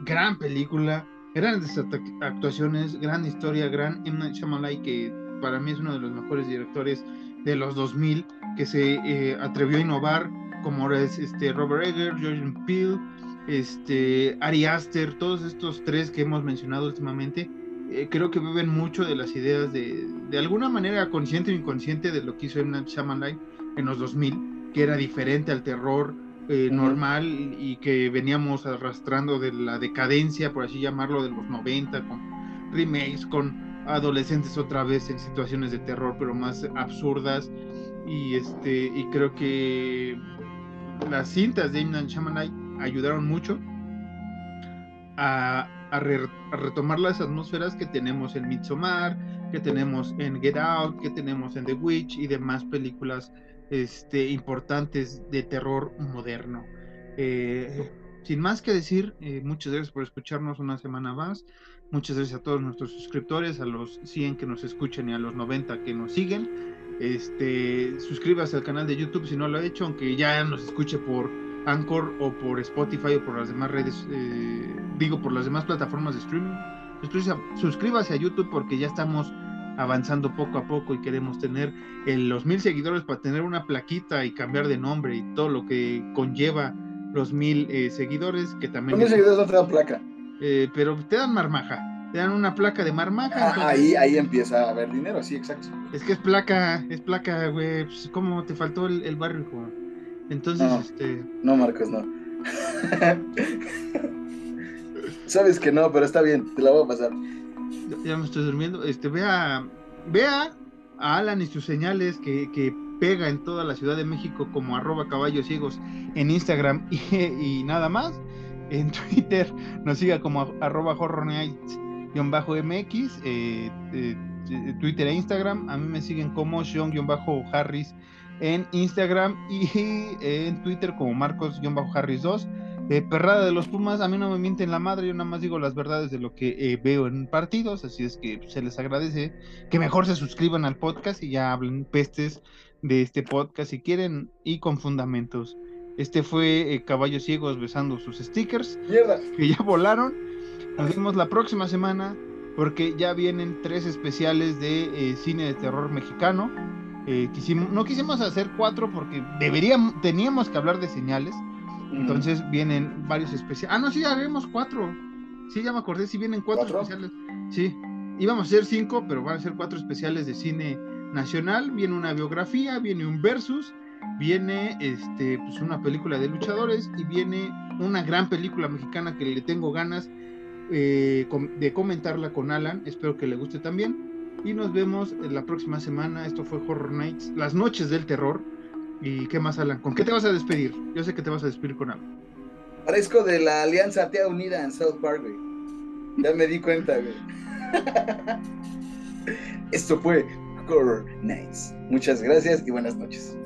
Gran película, grandes actuaciones, gran historia, gran M. Night Shyamalan, que para mí es uno de los mejores directores de los 2000, que se eh, atrevió a innovar, como es este, Robert Egger, Jordan Peele, este, Ari Aster, todos estos tres que hemos mencionado últimamente, eh, creo que beben mucho de las ideas de, de alguna manera consciente o inconsciente de lo que hizo M. Night Shyamalan en los 2000, que era diferente al terror eh, normal y que veníamos arrastrando de la decadencia, por así llamarlo, de los 90, con remakes, con adolescentes otra vez en situaciones de terror, pero más absurdas. Y, este, y creo que las cintas de. Night Shyamalan ayudaron mucho a, a re- a retomar las atmósferas que tenemos en Midsommar, que tenemos en Get Out, que tenemos en The Witch y demás películas este, importantes de terror moderno. Eh, sin más que decir, eh, muchas gracias por escucharnos una semana más. Muchas gracias a todos nuestros suscriptores, a los 100 que nos escuchan y a los 90 que nos siguen. Este, suscríbase al canal de YouTube si no lo ha hecho, aunque ya nos escuche por Anchor o por Spotify o por las demás redes, eh, digo, por las demás plataformas de streaming. Suscríbase a, suscríbase a YouTube porque ya estamos avanzando poco a poco y queremos tener el- los mil seguidores para tener una plaquita y cambiar de nombre y todo lo que conlleva los mil eh, seguidores que también Con mis seguidores no te dan placa. eh, pero te dan marmaja te dan una placa de marmaja Ah, entonces- ahí, ahí empieza a haber dinero, sí, exacto. es que es placa es placa güey pues, cómo te faltó el, el barrio hijo? Entonces No. este No, Marcos, no. Sabes que no, pero está bien, te la voy a pasar. Ya- me estoy durmiendo. Este, vea, vea a Alan y sus señales que, que pega en toda la Ciudad de México como arroba caballos ciegos en Instagram y, y nada más. En Twitter nos siga como arroba horrornights-mx, eh, eh, eh, Twitter e Instagram. A mí me siguen como Sean-Harris en Instagram y en Twitter como Marcos-Harris2. Eh, perrada de los Pumas, a mí no me mienten la madre, yo nada más digo las verdades de lo que eh, veo en partidos, así es que se les agradece que mejor se suscriban al podcast y ya hablen pestes de este podcast si quieren y con fundamentos. Este fue eh, Caballos Ciegos besando sus stickers Mierda. que ya volaron. Nos vemos la próxima semana porque ya vienen tres especiales de cine de terror mexicano. Eh, quisimos, no quisimos hacer cuatro porque deberíamos, teníamos que hablar de señales. Entonces vienen varios especiales. Ah, no, sí, haremos cuatro. Sí, ya me acordé, sí vienen cuatro, especiales. Sí, íbamos a hacer cinco, pero van a ser cuatro especiales de cine nacional. Viene una biografía, viene un versus, viene este, pues una película de luchadores y viene una gran película mexicana que le tengo ganas eh, de comentarla con Alan. Espero que le guste también. Y nos vemos la próxima semana. Esto fue Horror Nights, las noches del terror. ¿Y qué más, Alan? ¿Con qué te vas a despedir? Yo sé que te vas a despedir con algo. Parezco de la Alianza Atea Unida en South Park. Ya me di cuenta, güey. Esto fue Horror Nights. Muchas gracias y buenas noches.